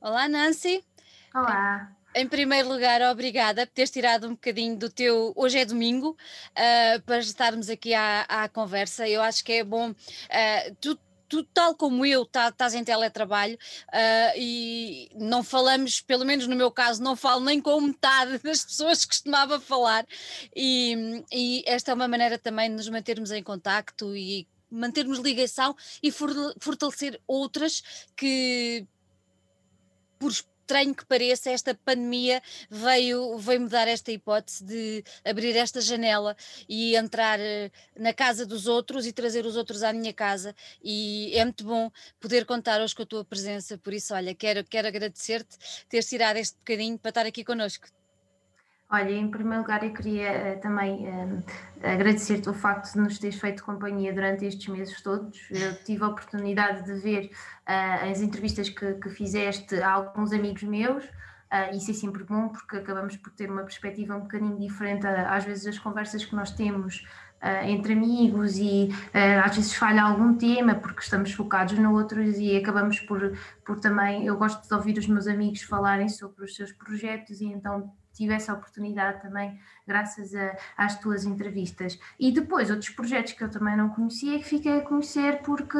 Olá, Nancy. Olá. Em primeiro lugar, obrigada por teres tirado um bocadinho do teu. Hoje é domingo, uh, para estarmos aqui à, à, conversa. Eu acho que é bom. Uh, tu, tu, tal como eu, tá, estás em teletrabalho uh, e não falamos, pelo menos no meu caso, não falo nem com metade das pessoas que costumava falar. E, e esta é uma maneira também de nos mantermos em contacto e mantermos ligação e fortalecer outras que por estranho que pareça, esta pandemia veio, veio me dar esta hipótese de abrir esta janela e entrar eh, na casa dos outros e trazer os outros à minha casa. E é muito bom poder contar hoje com a tua presença. Por isso, olha, quero, quero agradecer-te teres tirado este bocadinho para estar aqui connosco. Olha, em primeiro lugar, eu queria uh, também uh, agradecer-te o facto de nos teres feito companhia durante estes meses todos. Eu tive a oportunidade de ver uh, as entrevistas que, que, fizeste a alguns amigos meus. Uh, isso é sempre bom porque acabamos por ter uma perspectiva um bocadinho diferente, às vezes, das conversas que nós temos entre amigos e às vezes falha algum tema porque estamos focados no outros e acabamos por, por também, eu gosto de ouvir os meus amigos falarem sobre os seus projetos e então tive essa oportunidade também graças a, às tuas entrevistas. E depois outros projetos que eu também não conhecia que fiquei a conhecer porque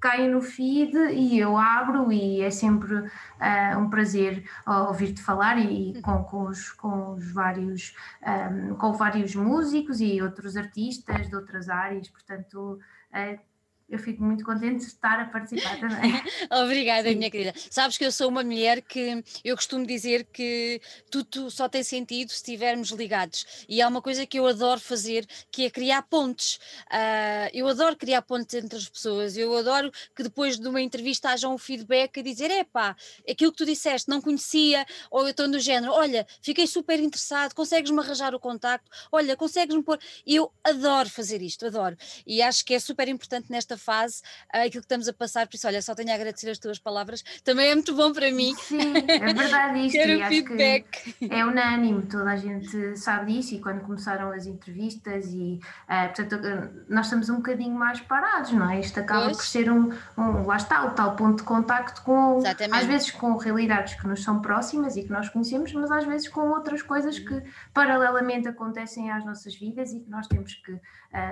caem no feed e eu abro e é sempre uh, um prazer ouvir-te falar e, com, com, os, com os vários um, com vários músicos e outros artistas de outras áreas, portanto uh, eu fico muito contente de estar a participar também. Obrigada, Sim. minha querida. Sabes que eu sou uma mulher que eu costumo dizer que tudo só tem sentido se estivermos ligados. E há uma coisa que eu adoro fazer, que é criar pontes. Uh, eu adoro criar pontes entre as pessoas. Eu adoro que depois de uma entrevista haja um feedback a dizer: epá, aquilo que tu disseste não conhecia, ou eu estou no género, olha, fiquei super interessado, consegues-me arranjar o contacto, olha, consegues-me pôr. Eu adoro fazer isto, adoro. E acho que é super importante nesta fase uh, aquilo que estamos a passar, por isso, olha, só tenho a agradecer as tuas palavras, também é muito bom para mim. Sim, é verdade isto. Quero feedback. é unânime, toda a gente sabe disso e quando começaram as entrevistas e, uh, portanto, nós estamos um bocadinho mais parados, não é? Isto acaba pois. por ser um, um, lá está, o tal ponto de contacto com, Exatamente. às vezes com realidades que nos são próximas e que nós conhecemos, mas às vezes com outras coisas que paralelamente acontecem às nossas vidas e que nós temos que,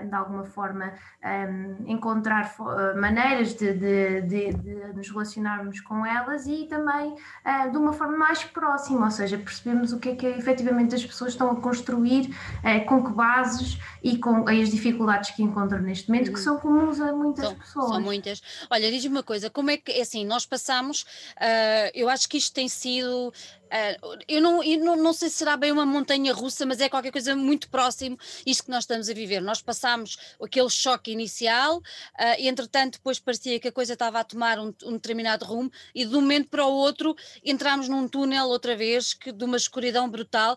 de alguma forma, um, encontrar uh, maneiras de, de, de, de, nos relacionarmos com elas e também uh, de uma forma mais próxima, ou seja, percebemos o que é que efetivamente as pessoas estão a construir, uh, com que bases e com as dificuldades que encontram neste momento, que uhum. são comuns a muitas são, pessoas. São muitas. Olha, diz-me uma coisa, como é que, é assim, nós passamos, eu acho que isto tem sido Uh, eu, não, eu não, não, sei se será bem uma montanha russa, mas é qualquer coisa muito próximo isto que nós estamos a viver. Nós passámos aquele choque inicial, uh, entretanto, depois parecia que a coisa estava a tomar um, um, determinado rumo, e de um momento para o outro entramos num túnel outra vez, que, de uma escuridão brutal,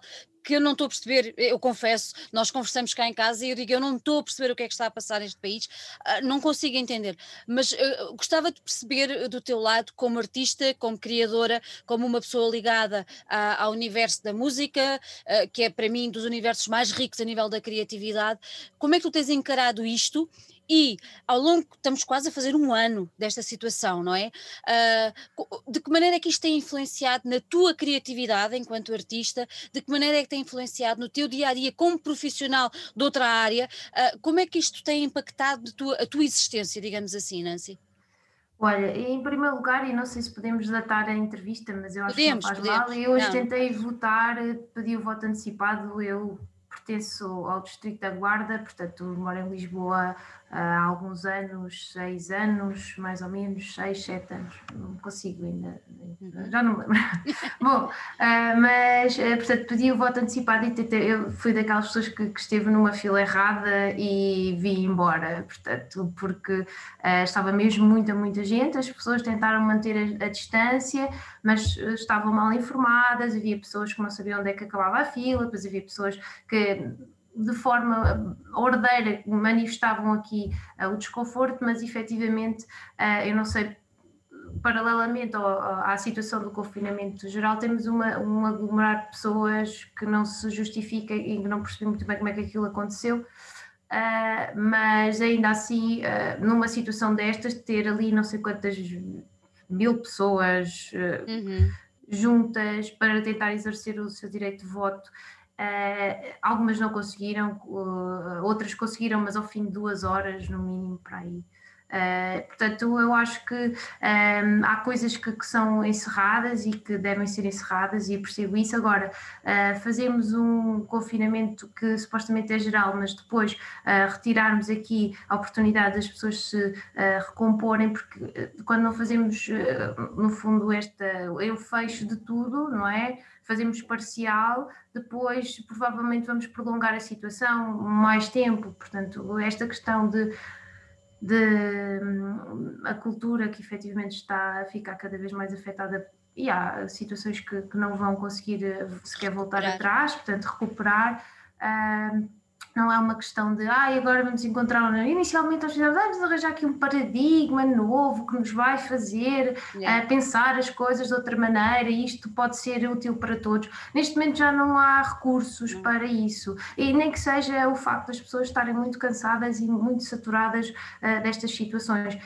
que eu não estou a perceber, eu confesso, nós conversamos cá em casa e eu digo, eu não estou a perceber o que é que está a passar neste país, uh, não consigo entender, mas uh, gostava de perceber do teu lado, como artista, como criadora, como uma pessoa ligada a, ao universo da música, uh, que é para mim dos universos mais ricos a nível da criatividade, como é que tu tens encarado isto e ao longo, estamos quase a fazer um ano desta situação, não é? Uh, de que maneira é que isto tem influenciado na tua criatividade enquanto artista? De que maneira é que tem influenciado no teu dia a dia como profissional de outra área? Uh, como é que isto tem impactado tua, a tua existência, digamos assim, Nancy? Olha, em primeiro lugar, e não sei se podemos datar a entrevista, mas eu acho podemos, que não faz podemos. mal, eu hoje não. tentei votar, pedi o voto antecipado, eu pertenço ao Distrito da Guarda, portanto moro em Lisboa há alguns anos, seis anos, mais ou menos, seis, sete anos, não consigo ainda, uhum. já não me lembro. Bom, uh, mas, uh, portanto, pedi o voto antecipado e tentei, eu fui daquelas pessoas que, que, esteve numa fila errada e vi embora, portanto, porque uh, estava mesmo muita, muita gente, as pessoas tentaram manter a, a, distância, mas estavam mal informadas, havia pessoas que não sabiam onde é que acabava a fila, depois havia pessoas que de forma ordeira manifestavam aqui uh, o desconforto, mas efetivamente uh, eu não sei, paralelamente ao, à situação do confinamento geral, temos uma, um aglomerar de pessoas que não se justifica e que não percebi muito bem como é que aquilo aconteceu. Uh, mas ainda assim, numa situação destas, ter ali não sei quantas mil pessoas uhum. juntas para tentar exercer o seu direito de voto. Uh, algumas não conseguiram, uh, outras conseguiram, mas ao fim de duas horas, no mínimo, para aí. Uh, portanto, eu acho que um, ehm, há coisas que, que, são encerradas e que devem ser encerradas, e eu percebo isso. Agora, uh, fazemos um confinamento que supostamente é geral, mas depois uh, retirarmos aqui a oportunidade das pessoas se recomporem, porque quando não fazemos, no fundo, esta, eu fecho de tudo, não é? Fazemos parcial, depois provavelmente vamos prolongar a situação mais tempo. Portanto, esta questão de de a cultura que efetivamente está a ficar cada vez mais afetada e há situações que, que não vão conseguir eh, sequer voltar atrás, portanto recuperar. Uh, não é uma questão de, ah, agora vamos encontrar. Inicialmente nós fizemos, vamos arranjar aqui um paradigma novo que nos vai fazer yeah. uh, pensar as coisas de outra maneira e isto pode ser útil para todos. Neste momento já não há recursos para isso, e nem que seja o facto das pessoas estarem muito cansadas e muito saturadas uh, destas situações.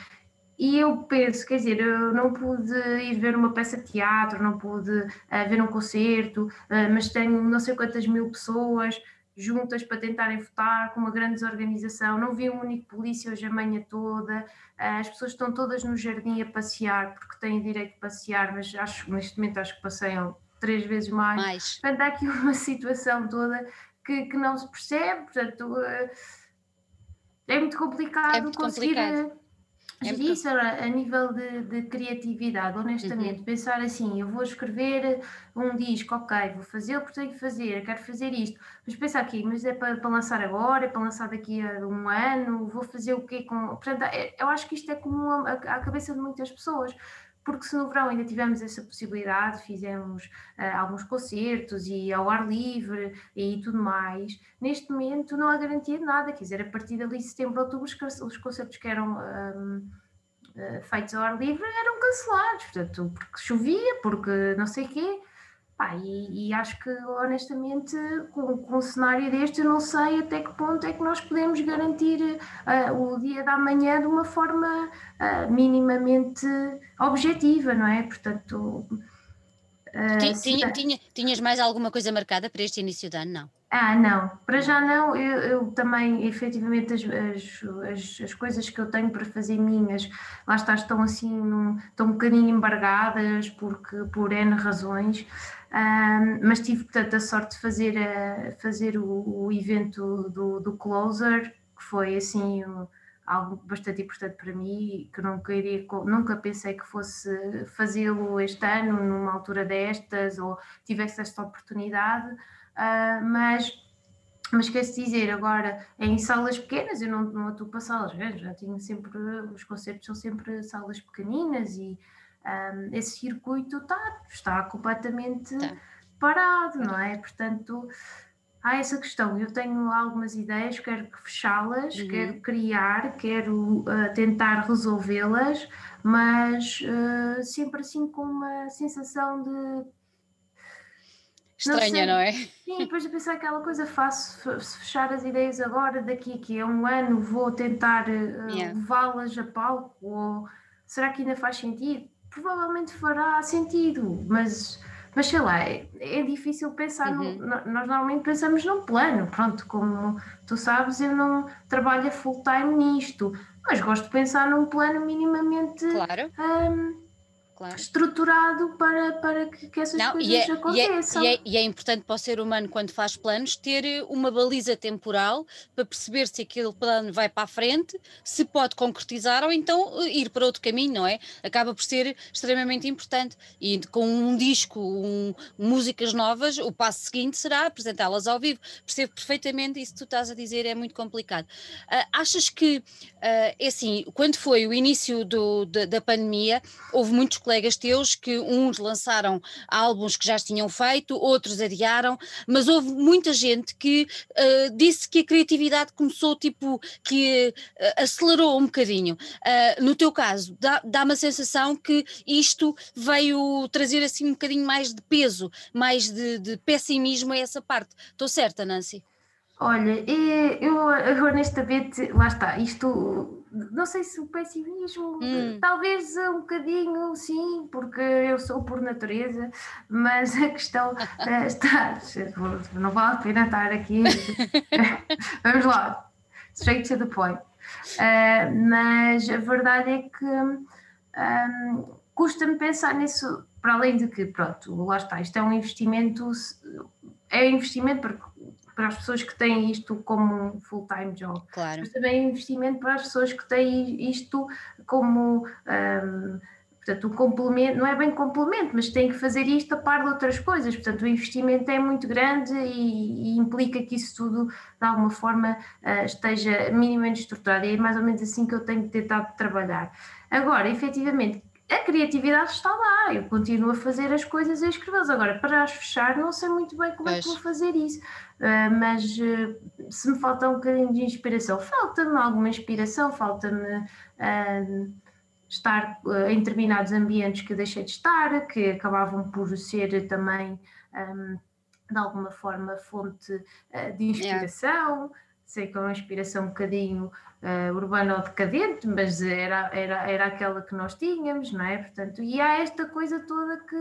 E eu penso, quer dizer, eu não pude ir ver uma peça de teatro, não pude uh, ver um concerto, mas tenho não sei quantas mil pessoas juntas para tentarem votar, com uma grande desorganização. Não vi um único polícia hoje a manhã toda. Ah, as pessoas estão todas no jardim a passear, porque têm direito de passear, mas acho, neste momento acho que passeiam três vezes mais. mais. Portanto, há aqui uma situação toda que, que não se percebe, portanto, ah, é muito complicado é muito conseguir. Complicado é isso a nível de, de criatividade, honestamente, uhum. pensar assim, eu vou escrever um disco, ok, vou fazer o que tenho que fazer, quero fazer isto, mas pensar aqui, mas é para, para lançar agora, é para lançar daqui a um ano, vou fazer o quê com. Portanto, é, eu acho que isto é comum à, à cabeça de muitas pessoas porque se no verão ainda tivemos essa possibilidade, fizemos uh, alguns concertos e ao ar livre e tudo mais, neste momento não há garantia de nada, quer dizer, a partir dali setembro, outubro, os concertos que eram um, uh, eh, feitos ao ar livre eram cancelados, portanto, porque chovia, porque não sei o quê, Pá, e, e, acho que honestamente, com, com um cenário deste, eu não sei até que ponto é que nós podemos garantir uh, o dia da manhã de uma forma uh, minimamente objetiva, não é? Portanto. Uh, tinha, tinha, tinhas mais alguma coisa marcada para este início de ano? Não. Ah, não, para já não, eu, eu também, efetivamente, as, as, as, as, coisas que eu tenho para fazer minhas, lá está, estão assim, num, estão um bocadinho embargadas porque, por N razões, um, mas tive, portanto, a sorte de fazer, a, fazer o, o evento do, do Closer, que foi, assim, algo bastante importante para mim, que nunca, iria, nunca pensei que fosse fazê-lo este ano, numa altura destas, ou tivesse esta oportunidade, uh, mas mas quer-se dizer, agora em salas pequenas, eu não, não atuo para salas grandes, já tinha sempre, os concertos são sempre salas pequeninas e um, esse circuito está, está completamente tá. parado, não é? Portanto, há essa questão. Eu tenho algumas ideias, quero fechá-las, uhum. quero criar, quero uh, tentar resolvê-las, mas uh, sempre assim com uma sensação de estranha, não, não, é? Sim, depois de pensar aquela coisa, faço se fechar as ideias agora, daqui que é um ano, vou tentar uh, yeah. levá-las a palco, ou será que ainda faz sentido? Provavelmente fará sentido, mas, mas sei lá, é, é difícil pensar, uhum. no, nós normalmente pensamos num plano, pronto, como tu sabes, eu não trabalho full time nisto, mas gosto de pensar num plano minimamente claro. um, claro. estruturado para, para que, que essas Não, coisas e é, aconteçam. E é, e é, importante para o ser humano, quando faz planos, ter eh, uma baliza temporal para perceber se aquele plano vai para a frente, se pode concretizar ou então eh, ir para outro caminho, não é? Acaba por ser extremamente importante. E com um disco, um, músicas novas, o passo seguinte será apresentá-las ao vivo. Percebo perfeitamente isso que tu estás a dizer, é muito complicado. Uh, achas que, uh, é assim, quando foi o início do, da, da pandemia, houve muitos colegas teus que uns lançaram álbuns que já tinham feito, outros adiaram, mas houve muita gente que uh, disse que a criatividade começou tipo que uh, acelerou um bocadinho. Uh, no teu caso, dá, dá uma sensação que isto veio trazer assim um bocadinho mais de peso, mais de, de pessimismo a essa parte. Estou certa, Nancy? Olha, eu, eu honestamente, lá está, isto não sei se o pessimismo, hum. talvez um bocadinho sim, porque eu sou por natureza, mas a questão eh, está, não vale a pena estar aqui. Vamos lá, straight to the point. Uh, mas a verdade é que um, custa-me pensar nisso, para além de que, pronto, lá está, isto é um investimento, é investimento para para as pessoas que têm isto como um full-time job, claro. mas também é investimento para as pessoas que têm isto como um, portanto, um complemento, não é bem complemento, mas têm que fazer isto a par de outras coisas, portanto o investimento é muito grande e, e implica que isso tudo de alguma forma uh, esteja minimamente estruturado e é mais ou menos assim que eu tenho tentado trabalhar. Agora, efetivamente, a criatividade está lá, eu continuo a fazer as coisas e a escrevê-las. Agora, para as fechar, não sei muito bem como pois. é que vou fazer isso, uh, mas uh, se me falta um bocadinho de inspiração, falta-me alguma inspiração, falta-me uh, estar em determinados ambientes que deixei de estar, que acabavam por ser também. Um, de alguma forma fonte de inspiração, yeah. sei que é uma inspiração um bocadinho uh, urbana ou decadente, mas era, era, era aquela que nós tínhamos, não é? Portanto, e há esta coisa toda que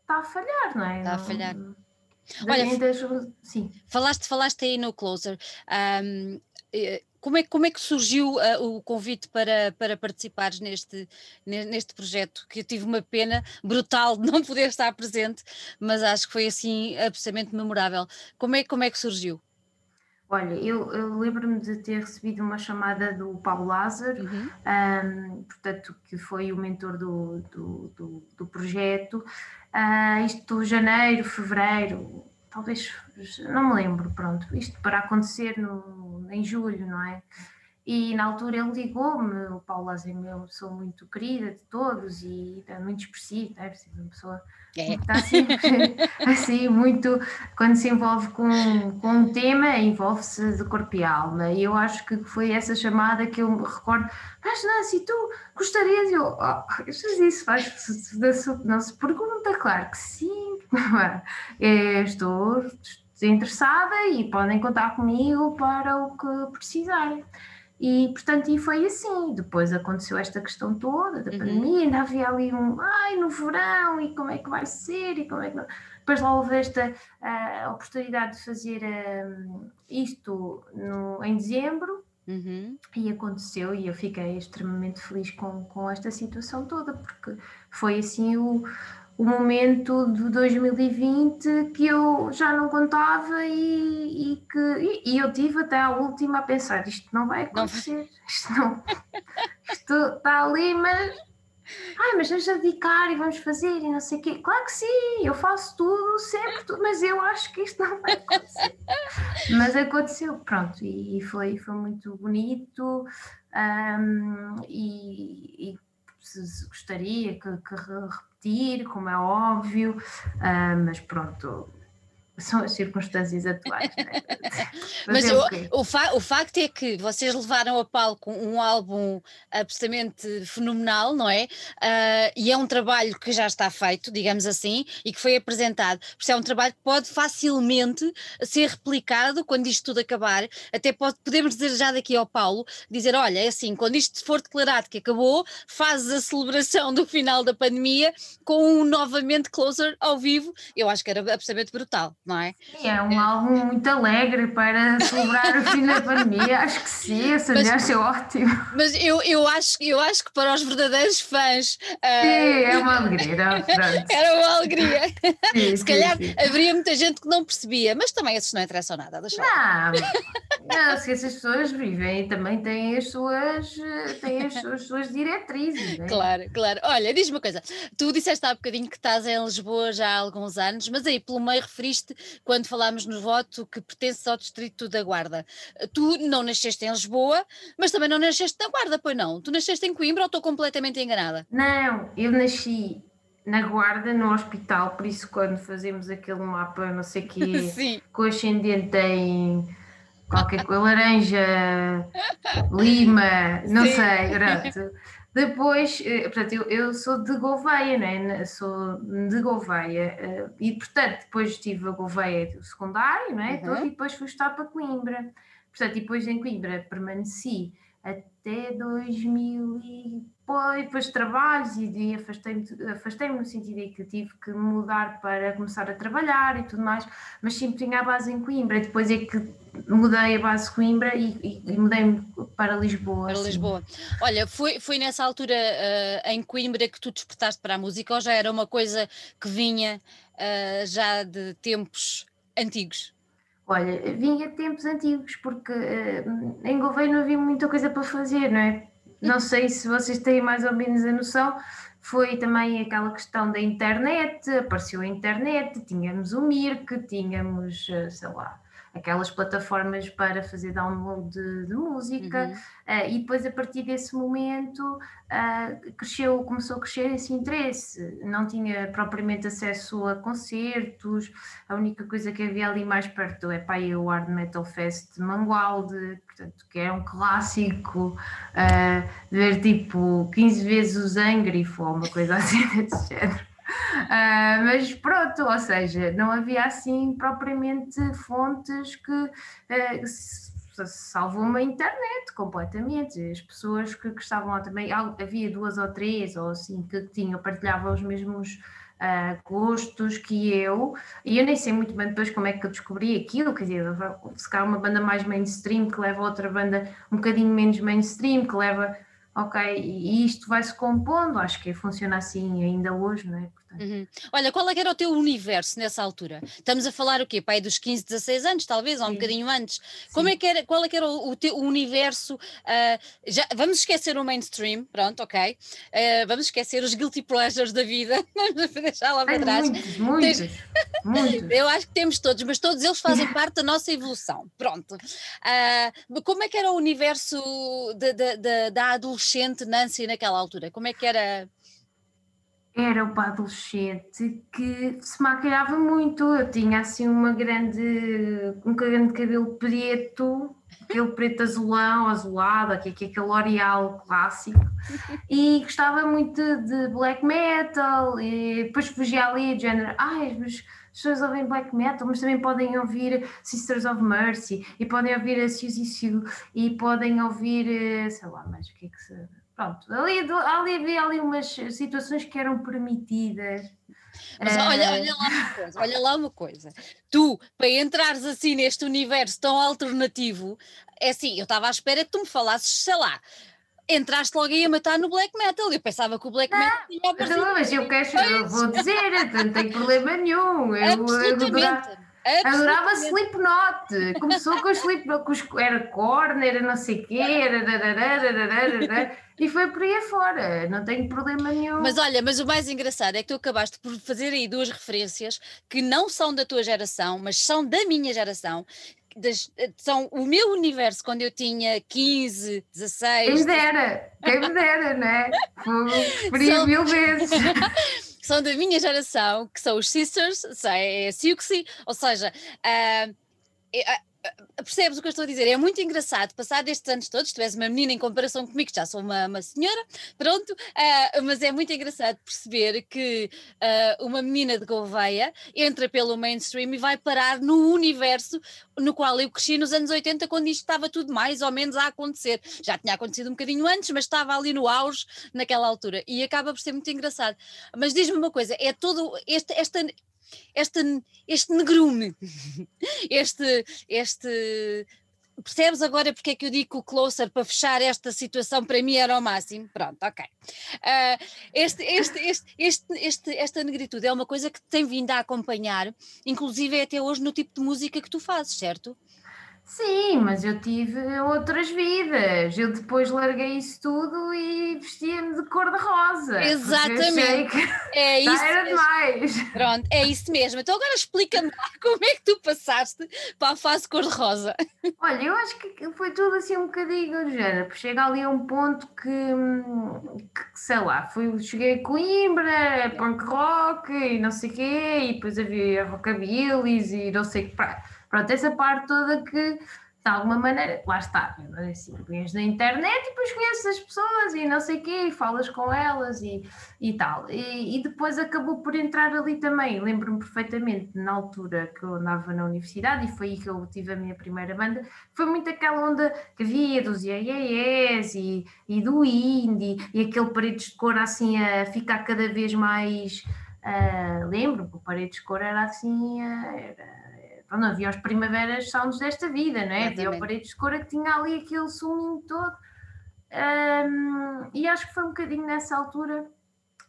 está a falhar, não é? Está a falhar. Olha, sim. Falaste, falaste aí no Closer. Um, eh, como é, como é que surgiu uh, o convite para, para participares neste, neste projeto? Que eu tive uma pena brutal de não poder estar presente, mas acho que foi assim absolutamente memorável. Como é, como é que surgiu? Olha, eu, eu lembro-me de ter recebido uma chamada do Paulo Lázaro, uhum. um, portanto, que foi o mentor do, do, do, do projeto. Uh, isto janeiro, fevereiro, talvez, não me lembro, pronto, isto para acontecer no, em julho, não é? E na altura ele ligou-me, o Paulo Lázaro é uma pessoa muito querida de todos e é muito expressivo, é uma pessoa é. Está sempre assim, muito. Quando se envolve com, com um tema, envolve-se de corpo e alma. E eu acho que foi essa chamada que eu me recordo. Mas Nancy, tu gostarias? Eu, oh, eu fiz isso, faz, não se pergunta, claro que sim. É, estou interessada e podem contar comigo para o que precisarem. E, portanto, e foi assim. Depois aconteceu esta questão toda da uhum. pandemia, ainda havia ali um, ai, no verão, e como é que vai ser, e como é que não... Depois lá houve esta uh, oportunidade de fazer uh, isto no, em dezembro, uhum. e aconteceu, e eu fiquei extremamente feliz com, com esta situação toda, porque foi assim o o momento de 2020 que eu já não contava e, e que e, e, eu tive até a última a pensar isto não vai acontecer, não. isto não isto está ali, mas ai, mas vamos dedicar e vamos fazer e não sei o quê. Claro que sim, eu faço tudo, sempre tudo, mas eu acho que isto não vai acontecer. mas aconteceu, pronto, e, e foi, foi muito bonito um, e, e gostaria que, que repetir, como é óbvio, uh, mas pronto, são as circunstâncias atuais. Né? Mas o, o, fa o, facto é que vocês levaram a palco um álbum absolutamente fenomenal, não é? Uh, e é um trabalho que já está feito, digamos assim, e que foi apresentado. Por isso é um trabalho que pode facilmente ser replicado quando isto tudo acabar. Até pode, podemos dizer já daqui ao Paulo, dizer, olha, é assim, quando isto for declarado que acabou, fazes a celebração do final da pandemia com um novamente Closer ao vivo. Eu acho que era absolutamente brutal não é? Sim, é um é. álbum muito alegre para celebrar o fim da pandemia, acho que sim, esse mas, aliás é ótimo. Mas eu, eu, acho, eu acho que para os verdadeiros fãs. Uh, sim, é uma alegria, Era uma alegria. Sim, Se calhar sim. haveria muita gente que não percebia, mas também esses não interessam nada. Deixa não, não, se essas pessoas vivem e também têm as suas, têm as suas, as suas diretrizes. Né? Claro, claro. Olha, diz-me uma coisa, tu disseste há bocadinho que estás em Lisboa já há alguns anos, mas aí pelo meio referiste quando falámos no voto que pertence ao distrito da Guarda. Tu não nasceste em Lisboa, mas também não nasceste na Guarda, pois não? Tu nasceste em Coimbra ou estou completamente enganada? Não, eu nasci na Guarda, no hospital, por isso quando fazemos aquele mapa, não sei o quê, com ascendente em qualquer coisa, laranja, lima, não Sim. sei, pronto. Depois, eh, portanto, eu, eu sou de Gouveia, né? sou de Gouveia, eh, e portanto, depois tive a Gouveia do secundário, não é? Uhum. e depois fui estar para Coimbra. Portanto, e depois em Coimbra permaneci até 2000 e depois trabalhos e afastei-me afastei no sentido em que tive que mudar para começar a trabalhar e tudo mais, mas sempre tinha a base em Coimbra e depois é que mudei a base de Coimbra e, e, e mudei-me para Lisboa. Para assim. Lisboa. Olha, foi, foi nessa altura uh, em Coimbra que tu despertaste para a música ou já era uma coisa que vinha uh, já de tempos antigos? Olha, vinha de tempos antigos, porque uh, em Gouveia não havia muita coisa para fazer, não é? Não sei se vocês têm mais ou menos a noção, foi também aquela questão da internet, apareceu a internet, tínhamos o Mirk, tínhamos, sei lá, aquelas plataformas para fazer download de, de música, uhum. uh, e depois a partir desse momento uh, cresceu, começou a crescer esse interesse. Não tinha propriamente acesso a concertos, a única coisa que havia ali mais perto é pá, o Hard Metal Fest de Mangualde, portanto, que é um clássico, uh, ver tipo 15 vezes o Zangrifo ou uma coisa assim desse género. Uh, mas pronto, ou seja, não havia assim propriamente fontes que uh, salvou uma internet completamente. As pessoas que, que estavam lá também, havia duas ou três ou assim que tinham, partilhavam os mesmos uh, gostos que eu, e eu nem sei muito bem depois como é que eu descobri aquilo, quer dizer, se calhar uma banda mais mainstream que leva outra banda um bocadinho menos mainstream, que leva ok, e isto vai-se compondo, acho que funciona assim ainda hoje, não é? Uhum. Olha, qual é era o teu universo nessa altura? Estamos a falar o quê? Pai dos 15, 16 anos, talvez, ou um bocadinho antes. Sim. Como é que era, qual é que era o, o teu universo? Uh, já, vamos esquecer o mainstream, pronto, ok. Uh, vamos esquecer os guilty pleasures da vida, vamos deixar lá para trás. Muitos, muitos, muitos. Eu acho que temos todos, mas todos eles fazem parte da nossa evolução. Pronto. Uh, como é que era o universo de, de, de, da adolescente Nancy naquela altura? Como é que era? Era o adolescente que se maquilhava muito. Eu tinha assim uma grande, um grande cabelo preto, aquele preto azulão, azulado, que é aquele L'Oreal clássico, e gostava muito de black metal, e depois fugia ali de género, ai, mas as pessoas ouvem black metal, mas também podem ouvir Sisters of Mercy, e podem ouvir a Suzy Sue, e podem ouvir, eh, sei lá, mas o que é que se Pronto, ali, ali havia ali umas situações que eram permitidas. Mas olha, olha lá uma coisa, olha lá uma coisa. Tu, para entrares assim neste universo tão alternativo, é assim, eu estava à espera que tu me falasses, sei lá, entraste logo aí a matar no black metal. Eu pensava que o black metal não, tinha aparecido. Não, mas eu quero, eu vou dizer, não tem problema nenhum. Eu, Absolutamente. Eu, Adorava Slipknot. Começou com os Slipknot, com os, era corner, era não sei o quê, era, e foi por aí afora. Não tenho problema nenhum. Mas olha, mas o mais engraçado é que tu acabaste por fazer aí duas referências que não são da tua geração, mas são da minha geração. Das, são o meu universo quando eu tinha 15, 16. Quem me dera, quem me dera, né? Preferia mil vezes. são da minha geração, que são os Sisters, é a Siuxi, ou seja, uh, percebes o que eu estou a dizer? É muito engraçado passar destes anos todos, tu és uma menina em comparação comigo, já sou uma, uma senhora, pronto, uh, mas é muito engraçado perceber que uh, uma menina de Gouveia entra pelo mainstream e vai parar no universo no qual eu cresci nos anos 80, quando isto estava tudo mais ou menos a acontecer. Já tinha acontecido um bocadinho antes, mas estava ali no auge naquela altura e acaba por ser muito engraçado. Mas diz-me uma coisa, é todo este, esta este, este negrume, este, este. Percebes agora porque é que eu digo o closer para fechar esta situação para mim era o máximo? Pronto, ok. Uh, este, este, este, este, esta negritude é uma coisa que tem vindo a acompanhar, inclusive até hoje no tipo de música que tu fazes, certo? Sim, mas eu tive outras vidas. Eu depois larguei isso tudo e vestia-me de cor-de-rosa. Exatamente. é isso. Era demais. Pronto, é isso mesmo. Então agora explica-me como é que tu passaste para a fase cor-de-rosa. Olha, eu acho que foi tudo assim um bocadinho do género. Chega ali a um ponto que, que sei lá, fui, cheguei a Coimbra, punk rock e não sei o quê, e depois havia rockabilis e não sei o que Pronto, essa parte toda que de alguma maneira, lá está, assim, vês na internet e depois conheces as pessoas e não sei o quê, e falas com elas e, e tal. E, e depois acabou por entrar ali também. Lembro-me perfeitamente, na altura que eu andava na universidade, e foi aí que eu tive a minha primeira banda, foi muito aquela onda que havia dos IAES e, e do indie, e aquele paredes de cor assim a ficar cada vez mais. Uh, lembro que o paredes de cor era assim. Uh, era, não havia os primaveras sounds desta vida, não é? Havia o Paredes de Cora que tinha ali aquele suminho todo. Um, e acho que foi um bocadinho nessa altura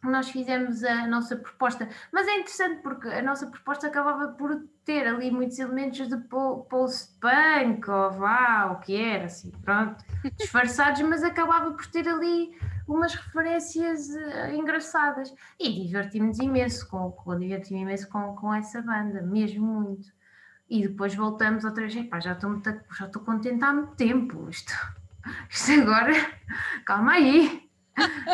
que nós fizemos a nossa proposta. Mas é interessante porque a nossa proposta acabava por ter ali muitos elementos de post-punk, ou vá, o que era, assim, pronto, disfarçados, mas acabava por ter ali umas referências uh, engraçadas. E divertimos imenso, com, com, divertimos imenso com, com essa banda, mesmo muito e depois voltamos outra vez, pá, já estou muito, já estou contente há muito tempo, isto, isto agora, calma aí,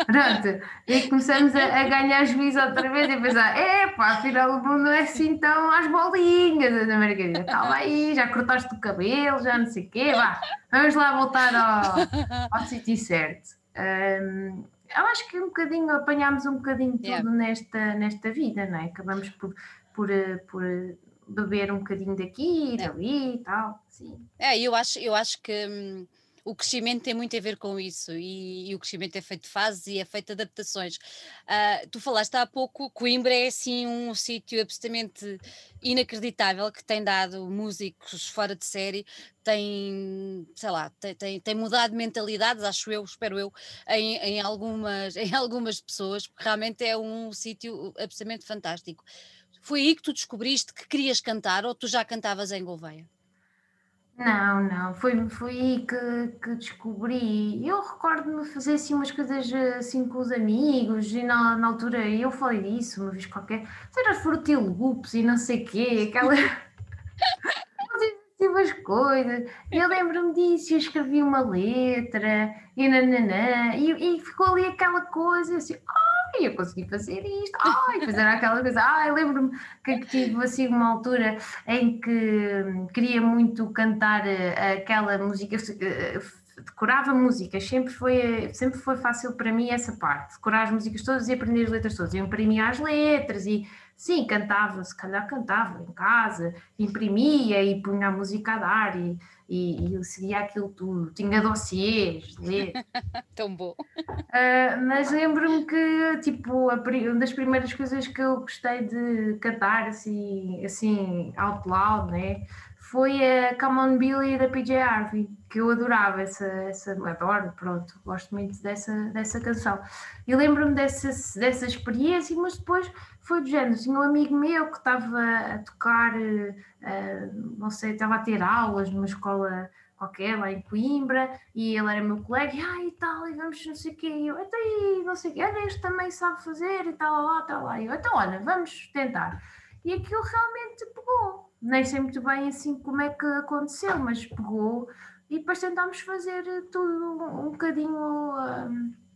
pronto, e começamos a, a ganhar juízo outra vez e a pensar, é pá, afinal o mundo é assim tão às bolinhas, da Margarida, calma aí, já cortaste o cabelo, já não sei o quê, vá, vamos lá voltar ao, ao sítio certo. Um, eu acho que um bocadinho, apanhámos um bocadinho tudo yeah. nesta, nesta vida, não é? Acabamos por, por, por beber um bocadinho daqui e é. dali e tal. Sim. É, eu acho, eu acho que hum, o crescimento tem muito a ver com isso e, e, o crescimento é feito de fases e é feito de adaptações. Uh, tu falaste há pouco, Coimbra é assim um sítio absolutamente inacreditável que tem dado músicos fora de série, tem, sei lá, tem, tem, tem mudado mentalidades, acho eu, espero eu, em, em, algumas, em algumas pessoas, porque realmente é um sítio absolutamente fantástico. Foi aí que tu descobriste que querias cantar ou tu já cantavas em Gouveia? Não, não, foi, foi aí que, que descobri. Eu recordo-me fazer assim umas coisas assim com os amigos e na, na altura eu falei disso uma vez qualquer, era Frutil Loops e não sei quê, aquela. umas coisas, eu lembro-me disso, eu escrevi uma letra e nananã, e, e ficou ali aquela coisa assim, ai, eu consegui fazer isto, ai, era aquela coisa, ai, lembro-me que, tive assim uma altura em que queria muito cantar uh, aquela música, uh, decorava músicas, sempre foi, sempre foi fácil para mim essa parte, decorar as músicas todas e aprender as letras todas, eu imprimia as letras e sim, cantava, se calhar cantava em casa, imprimia e punha a música a dar e e, e eu seguia aquilo tudo, tinha dossiês, ler. Tão bom. Uh, mas lembro-me que, tipo, a, uma das primeiras coisas que eu gostei de cantar, assim, assim out loud, né? Foi a Come On Billy da PJ Harvey, que eu adorava essa, essa adoro, pronto, gosto muito dessa, dessa canção. E lembro-me dessa, dessa experiência, mas depois foi do género, tinha um amigo meu que estava a tocar, uh, não sei, estava a ter aulas numa escola qualquer lá em Coimbra e ele era meu colega e, ah, e tal, e vamos não sei o quê, e eu, até aí, não sei o quê, olha, este também sabe fazer e tal, lá, tal, lá, e eu, então olha, vamos tentar. E aquilo realmente pegou, nem sei muito bem assim como é que aconteceu, mas pegou. E depois tentámos fazer tudo um bocadinho... Um,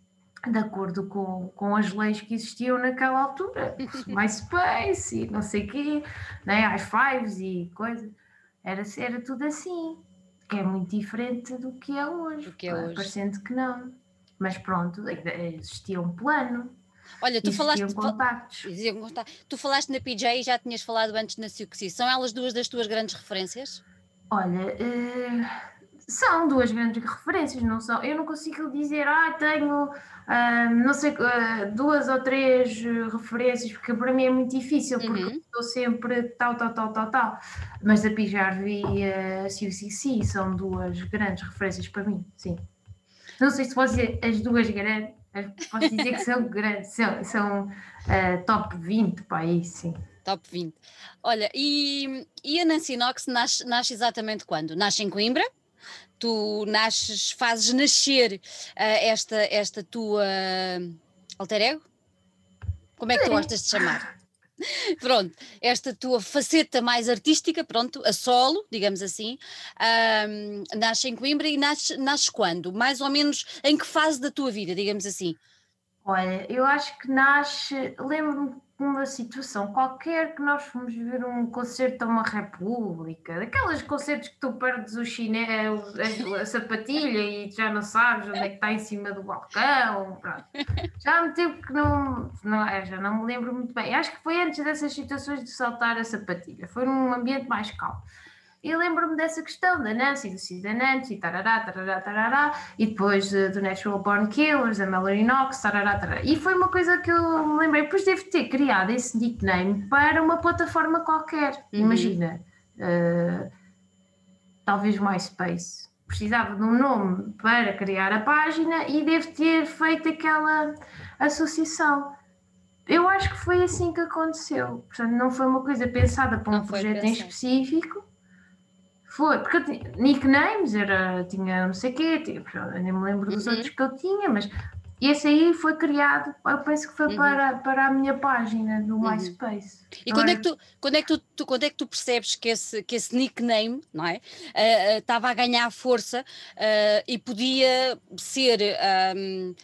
de acordo com, com as leis que existiam naquela altura, MySpace e não sei o quê, né, i5s e coisa, era, era tudo assim, que é muito diferente do que é hoje, que é hoje. parecendo que não, mas pronto, existia um plano. Olha, tu falaste. Contactos. Tu falaste na PJ e já tinhas falado antes na Siuxi. São elas duas das tuas grandes referências? Olha, uh, são duas grandes referências, não são? Eu não consigo dizer, ah, tenho uh, não sei, uh, duas ou três referências, porque para mim é muito difícil, porque uhum. estou sempre tal, tal, tal, tal, tal. Mas a Pijarvi e a CUCC são duas grandes referências para mim, sim. Não sei se posso dizer as duas grandes, posso dizer que são grandes, são, são uh, top 20 para aí, sim. Top 20. Olha, e, e a Nancy Knox nasce, nasce exatamente quando? Nasce em Coimbra? Tu nasces, fazes nascer uh, esta, esta tua alter ego? Como é que tu gostas de chamar? pronto, esta tua faceta mais artística, pronto, a solo, digamos assim, um, nasce em Coimbra e nasce, nasce quando? Mais ou menos em que fase da tua vida, digamos assim? Olha, eu acho que nasce, lembro-me uma situação qualquer que nós fomos ver um concerto a uma república, daquelas concertos que tu perdes o chinelo, a, a, sapatilha e já não sabes onde é que está em cima do balcão. Pronto. Já me tempo que não, não, é, já não me lembro muito bem. Acho que foi antes dessas situações de saltar a sapatilha, foi num ambiente mais calmo. E lembro-me dessa questão da Nancy, do da Nancy, tarará, tarará, tarará, e depois uh, do Natural Born Killers, a Mallory Knox, tarará, tarará. E foi uma coisa que eu me lembrei, depois devo ter criado esse nickname para uma plataforma qualquer. Uhum. Imagina, uh, talvez MySpace. Precisava de um nome para criar a página e devo ter feito aquela associação. Eu acho que foi assim que aconteceu. Portanto, não foi uma coisa pensada para um projeto em específico foi, porque eu tinha nicknames, era, tinha não sei o quê, tipo, nem me lembro dos uhum. outros que eu tinha, mas esse aí foi criado, eu penso que foi uhum. para, para a minha página do uhum. MySpace. E quando é, que tu, quando, é que tu, tu, quando é que tu percebes que esse, que esse nickname não é, estava uh, uh, a ganhar força uh, e podia ser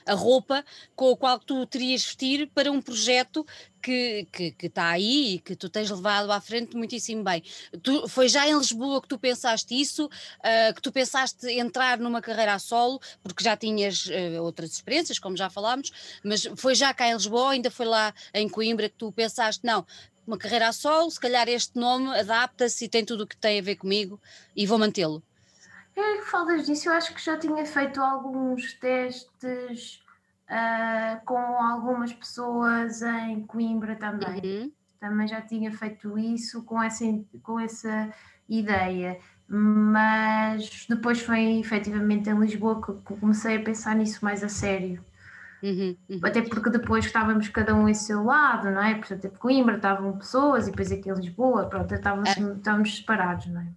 a roupa com a qual tu terias vestir para um projeto que está que, que tá aí e que tu tens levado à frente muitíssimo bem. Tu, foi já em Lisboa que tu pensaste isso, uh, que tu pensaste entrar numa carreira a solo, porque já tinhas uh, outras experiências, como já falámos, mas foi já cá em Lisboa, ainda foi lá em Coimbra que tu pensaste, não, uma carreira a solo, se calhar este nome adapta-se e tem tudo o que tem a ver comigo e vou mantê-lo. É que falas disso, eu acho que já tinha feito alguns testes uh, com algumas pessoas em Coimbra também. Uhum. Também já tinha feito isso com essa, com essa ideia, mas depois foi efetivamente em Lisboa que comecei a pensar nisso mais a sério. Uhum, uhum. Até porque depois estávamos cada um em seu lado, não é? Portanto, em Coimbra estavam pessoas e depois aqui em Lisboa, pronto, estávamos, é. estávamos separados, não é?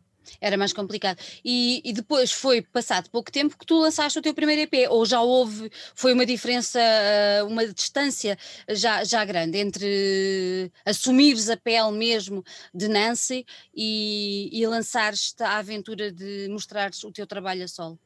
Era mais complicado. E, e, depois foi passado pouco tempo que tu lançaste o teu primeiro EP, ou já houve, foi uma diferença, eh, uma distância já, já grande entre assumires a pele mesmo de Nancy e, e lançares-te à aventura de mostrares o teu trabalho a solo?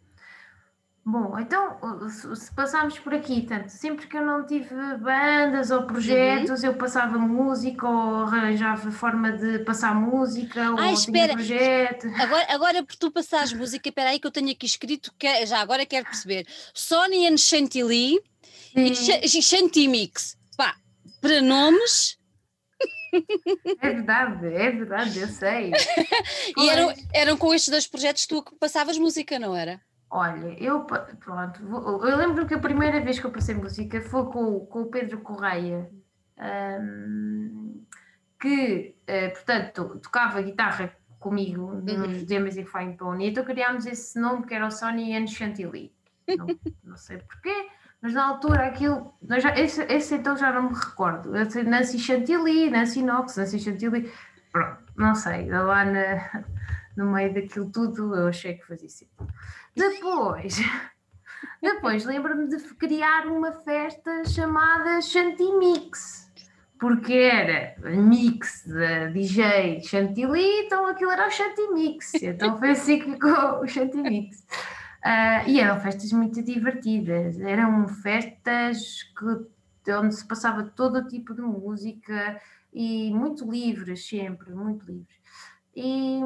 Bom, então, se passarmos por aqui, tanto, sempre que eu não tive bandas ou projetos, uhum. eu passava música ou arranjava forma de passar música Ai, ou espera. projeto. Agora, agora, por tu passares música, espera aí que eu tenho aqui escrito, que, já agora quero perceber, Sony and Chantilly e Chantimix, pá, para nomes... É verdade, é verdade, eu sei. e eram, eram com estes dois projetos tu que passavas música, não era? Olha, eu pronto, eu lembro que a primeira vez que eu passei música foi com, com o Pedro Correia, um, que, uh, portanto, tocava guitarra comigo uhum. nos The Amazing Fine Pony, então criámos esse nome que era o Sonny and Chantilly. Não, não sei porquê, mas na altura aquilo, já, esse, esse, então já não me recordo. Nancy Chantilly, Nancy Knox, Nancy Chantilly, pronto, não sei, lá na, no meio daquilo tudo eu achei que fazia sentido. Depois, depois lembro-me de criar uma festa chamada Chantimix, porque era mix de DJ Chantilly, então aquilo era o Chantimix, então foi assim que ficou o Chantimix. Uh, e eram festas muito divertidas, eram festas que, onde se passava todo tipo de música e muito livres, sempre, muito livres. E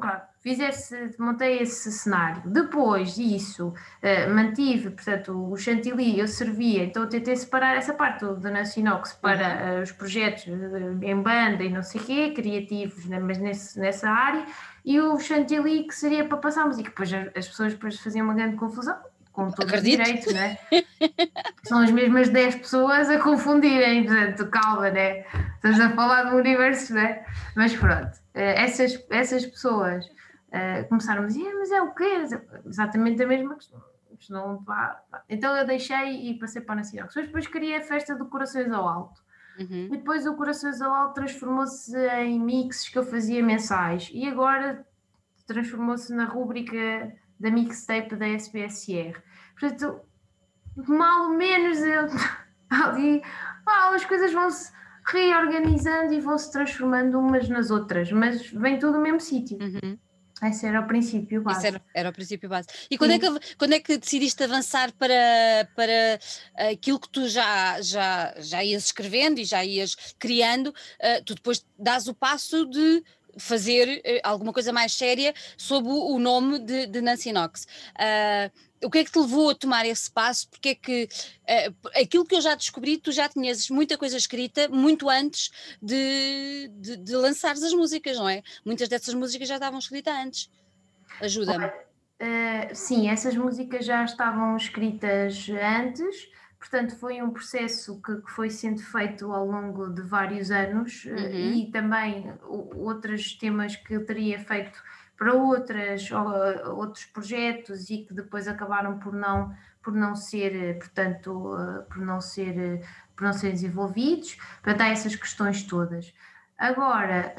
claro, fiz esse, montei esse cenário. Depois disso, uh, mantive, portanto, o chantilly eu servia, então eu tentei separar essa parte do Nacionox para uh, os projetos uh, em banda e não sei o quê, criativos, né, mas nesse, nessa área, e o chantilly que seria para passar música. Depois as pessoas depois faziam uma grande confusão, com todo Acredito. direito, né? São as mesmas 10 pessoas a confundirem, portanto, calma, né? Estamos a falar do universo, né? Mas pronto. Eh, essas, essas pessoas uh, começaram a dizer, mas é o quê? Exatamente a mesma questão. Não, pá, pá. Então eu deixei e passei para a Nacional. Depois queria a festa do Corações ao Alto. Uhum. E depois o Corações ao Alto transformou-se em mixes que eu fazia mensais. E agora transformou-se na rúbrica da mixtape da SPSR. Portanto, mal ou menos eu, ali, pá, as coisas vão-se reorganizando e vão se transformando umas nas outras, mas vem tudo no mesmo sítio. Uhum. Esse era o princípio base. Era, era, o princípio base. E quando é, que, quando é que decidiste avançar para, para aquilo que tu já, já, já ias escrevendo e já ias criando? Uh, tu depois dás o passo de fazer uh, alguma coisa mais séria sob o, o nome de, de Nancy Knox. Uh, o que é que te levou a tomar esse passo? Porque é que uh, aquilo que eu já descobri, tu já tinhas muita coisa escrita muito antes de, de, de lançares as músicas, não é? Muitas dessas músicas já estavam escritas antes. Ajuda-me. Uh, sim, essas músicas já estavam escritas antes, portanto foi um processo que, que foi sendo feito ao longo de vários anos uhum. uh, e também outros temas que eu teria feito para outras, outros projetos e que depois acabaram por não, por não ser, portanto, eh, por não ser, eh, por não ser desenvolvidos, portanto há essas questões todas. Agora,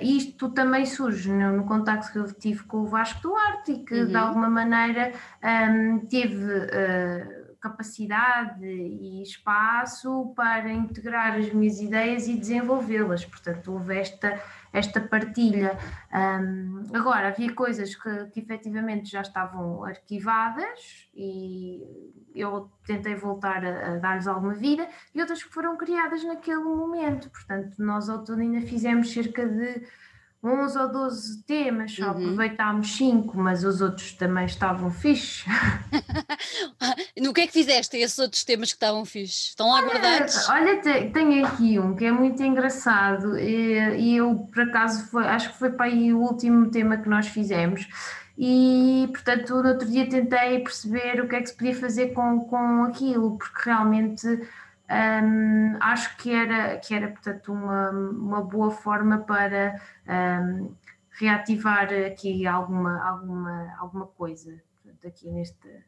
isto também surge no, contacto que eu tive com o Vasco Duarte e que uhum. de alguma maneira ehm, teve capacidade e espaço para integrar as minhas ideias e desenvolvê-las. Portanto, houve esta esta partilha. Um, agora, havia coisas que, que efetivamente já estavam arquivadas e eu tentei voltar a, a dar-lhes alguma vida e outras que foram criadas naquele momento. Portanto, nós ao todo ainda fizemos cerca de 11 ou 12 temas, só uhum. aproveitámos 5, mas os outros também estavam fixe. no que é que fizeste esses outros temas que estavam fixe? Estão lá guardados? Olha, tenho aqui um que é muito engraçado e, e eu, por acaso, foi, acho que foi para aí o último tema que nós fizemos e portanto no outro dia tentei perceber o que é que se podia fazer com, com aquilo, porque realmente um, acho que era, que era portanto, uma, uma boa forma para um, reativar aqui alguma, alguma, alguma coisa portanto, aqui neste,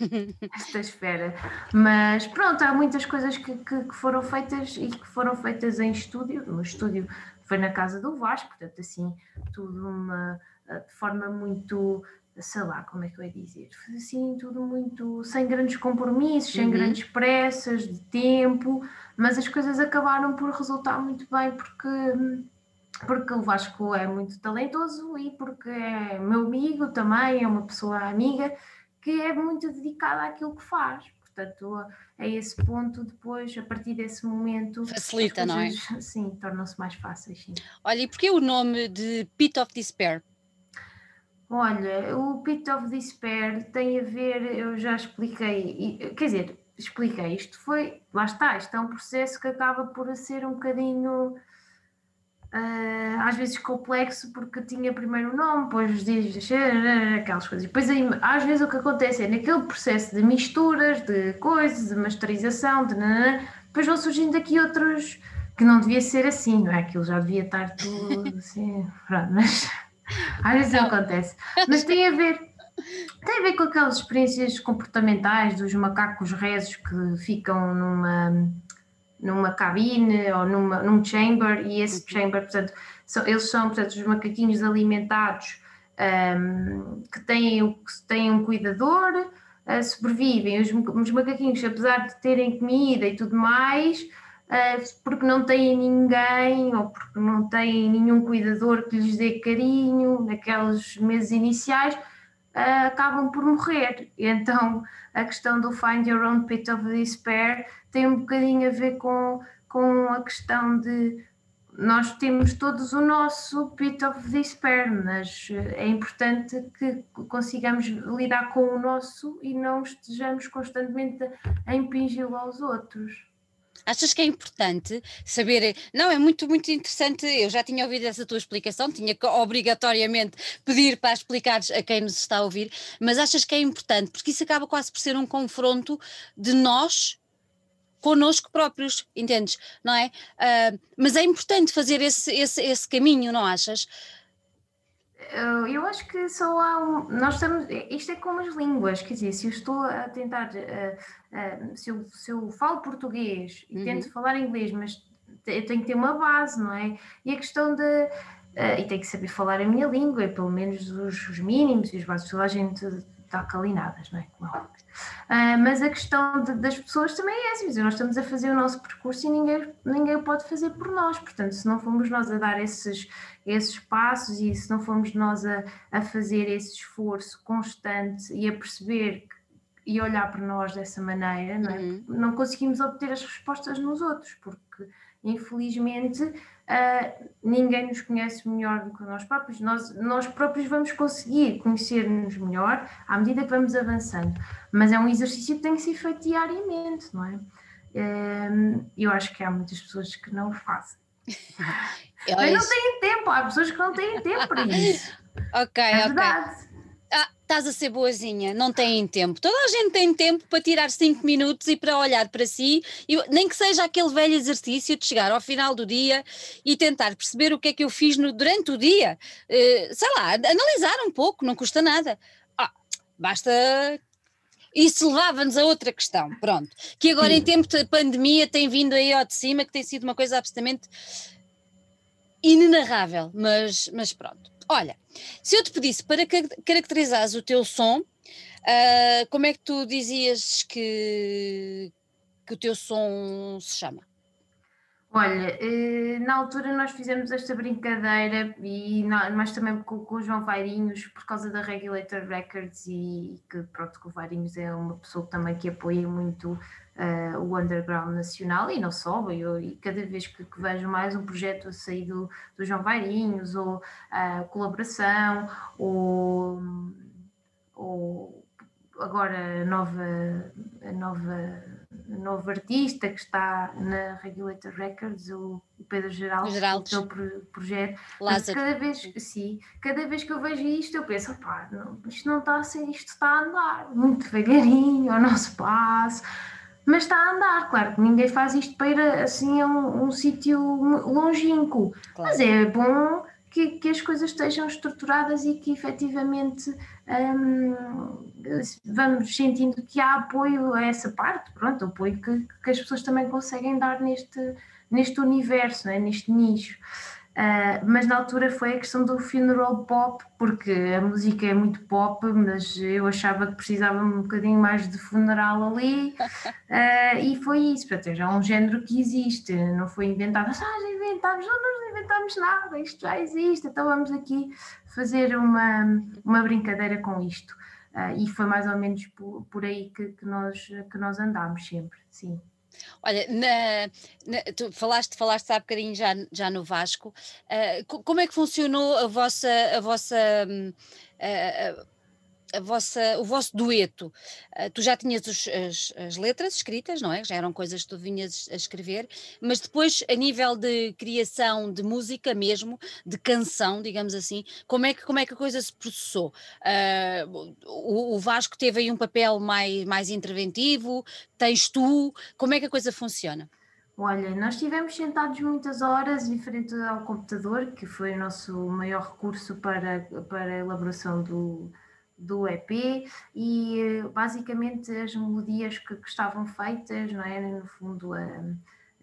nesta esfera. Mas pronto, há muitas coisas que, que, que, foram feitas e que foram feitas em estúdio. No estúdio foi na casa do Vasco, portanto, assim, tudo uma, de forma muito sei lá, como é que eu ia dizer, assim, tudo muito, sem grandes compromissos, sem uhum. grandes pressas de tempo, mas as coisas acabaram por resultar muito bem porque, porque o Vasco é muito talentoso e porque é meu amigo também, é uma pessoa amiga que é muito dedicada àquilo que faz. Portanto, a esse ponto, depois, a partir desse momento. Facilita, coisas, não é? Sim, tornam-se mais fáceis. Sim. Olha, e porquê o nome de Pit of Despair? Olha, o Pit of Despair tem a ver, eu já expliquei, quer dizer, expliquei, isto foi, lá está, isto é um processo que acaba por ser um bocadinho, uh, às vezes complexo, porque tinha primeiro o nome, depois os dias, aquelas coisas. Depois, às vezes, o que acontece é naquele processo de misturas, de coisas, de masterização, de nanana, depois vão surgindo aqui outros que não devia ser assim, não é? Aquilo já devia estar tudo assim, pronto, mas às vezes acontece. Mas tem a ver. Tem a ver com aquelas experiências comportamentais dos macacos rezos que ficam numa, numa cabine ou numa, num chamber, e esse uhum. chamber, portanto, são, eles são portanto, os macaquinhos alimentados um, que, têm, que têm um cuidador, uh, sobrevivem. Os, os macaquinhos, apesar de terem comida e tudo mais, porque não têm ninguém ou porque não têm nenhum cuidador que lhes dê carinho naqueles meses iniciais, uh, acabam por morrer. E então a questão do Find Your Own Pit of Despair tem um bocadinho a ver com, com a questão de nós temos todos o nosso pit of despair, mas eh, é importante que consigamos lidar com o nosso e não estejamos constantemente a impingi-lo aos outros. Achas que é importante saber? Não, é muito, muito interessante. Eu já tinha ouvido essa tua explicação, tinha que obrigatoriamente pedir para explicares a quem nos está a ouvir, mas achas que é importante? Porque isso acaba quase por ser um confronto de nós connosco próprios, entendes? Não é? Uh, mas é importante fazer esse, esse, esse caminho, não achas? Eu acho que só há um. Nós estamos. Isto é como as línguas, quer dizer, se eu estou a tentar. Uh, uh, se, eu, se eu falo português e uhum. tento falar inglês, mas eu tenho que ter uma base, não é? E a questão de. Uh, e tenho que saber falar a minha língua, pelo menos os, os mínimos e os básicos. Toda a gente acalinadas, não é? Uh, mas a questão de, das pessoas também é essa, nós estamos a fazer o nosso percurso e ninguém, ninguém o pode fazer por nós, portanto, se não formos nós a dar esses, esses passos e se não formos nós a, a fazer esse esforço constante e a perceber que e olhar para nós dessa maneira, não, é? uhum. não conseguimos obter as respostas nos outros, porque infelizmente uh, ninguém nos conhece melhor do que nós próprios, nós, nós próprios vamos conseguir conhecer-nos melhor à medida que vamos avançando, mas é um exercício que tem que ser feito diariamente, não é? Uh, eu acho que há muitas pessoas que não o fazem. mas não têm tempo, há pessoas que não têm tempo para isso. ok, é verdade. ok ah, estás a ser boazinha, não têm tempo. Toda a gente tem tempo para tirar 5 minutos e para olhar para si, e nem que seja aquele velho exercício de chegar ao final do dia e tentar perceber o que é que eu fiz no, durante o dia. Uh, sei lá, analisar um pouco, não custa nada. Ah, basta isso levava-nos a outra questão, pronto, que agora em tempo de pandemia tem vindo aí ao de cima, que tem sido uma coisa absolutamente inenarrável, mas, mas pronto. Olha, se eu te pedisse para caracterizares o teu som, uh, como é que tu dizias que, que o teu som se chama? Olha, eh, na altura nós fizemos esta brincadeira e nós também com o João Vairinhos por causa da Regulator Records e que pronto, que o Vairinhos é uma pessoa também que apoia muito uh, o underground nacional e não só, eu, e cada vez que, que, vejo mais um projeto a sair do, do João Vairinhos ou uh, colaboração ou, ou agora a nova, nova, a nova artista que está na Regulator Records, o, Pedro Geraldo, o seu projeto. Lázaro. Cada vez, sim, cada vez que eu vejo isto, eu penso, pá, não, isto não está a ser, isto está a andar muito devagarinho ao nosso passo, mas está a andar, claro que ninguém faz isto para ir assim a um, um sítio longínquo, claro. mas é bom que, que, as coisas estejam estruturadas e que efetivamente um, vamos sentindo que há apoio a essa parte, pronto, apoio que, que as pessoas também conseguem dar neste, neste universo, é? neste nicho. Uh, mas na altura foi a questão do funeral pop, porque a música é muito pop, mas eu achava que precisava um bocadinho mais de funeral ali, uh, e foi isso. Portanto, já é um género que existe, não foi inventado, ah, já inventámos, não, não inventámos nada, isto já existe, então vamos aqui fazer uma, uma brincadeira com isto. Uh, e foi mais ou menos por, por aí que, que, nós, que nós andámos sempre, sim. Olha, na, na, tu falaste, falaste há bocadinho já, já no Vasco, uh, como é que funcionou a vossa, a vossa uh, a vossa, o vosso dueto, uh, tu já tinhas os, as, as, letras escritas, não é? Já eram coisas que tu vinhas a escrever, mas depois, a nível de criação de música mesmo, de canção, digamos assim, como é que, como é que a coisa se processou? Uh, o, o, Vasco teve aí um papel mais, mais interventivo, tens tu, como é que a coisa funciona? Olha, nós estivemos sentados muitas horas em frente ao computador, que foi o nosso maior recurso para, para a elaboração do, do EP e basicamente as melodias que, que estavam feitas, não é? No fundo, a,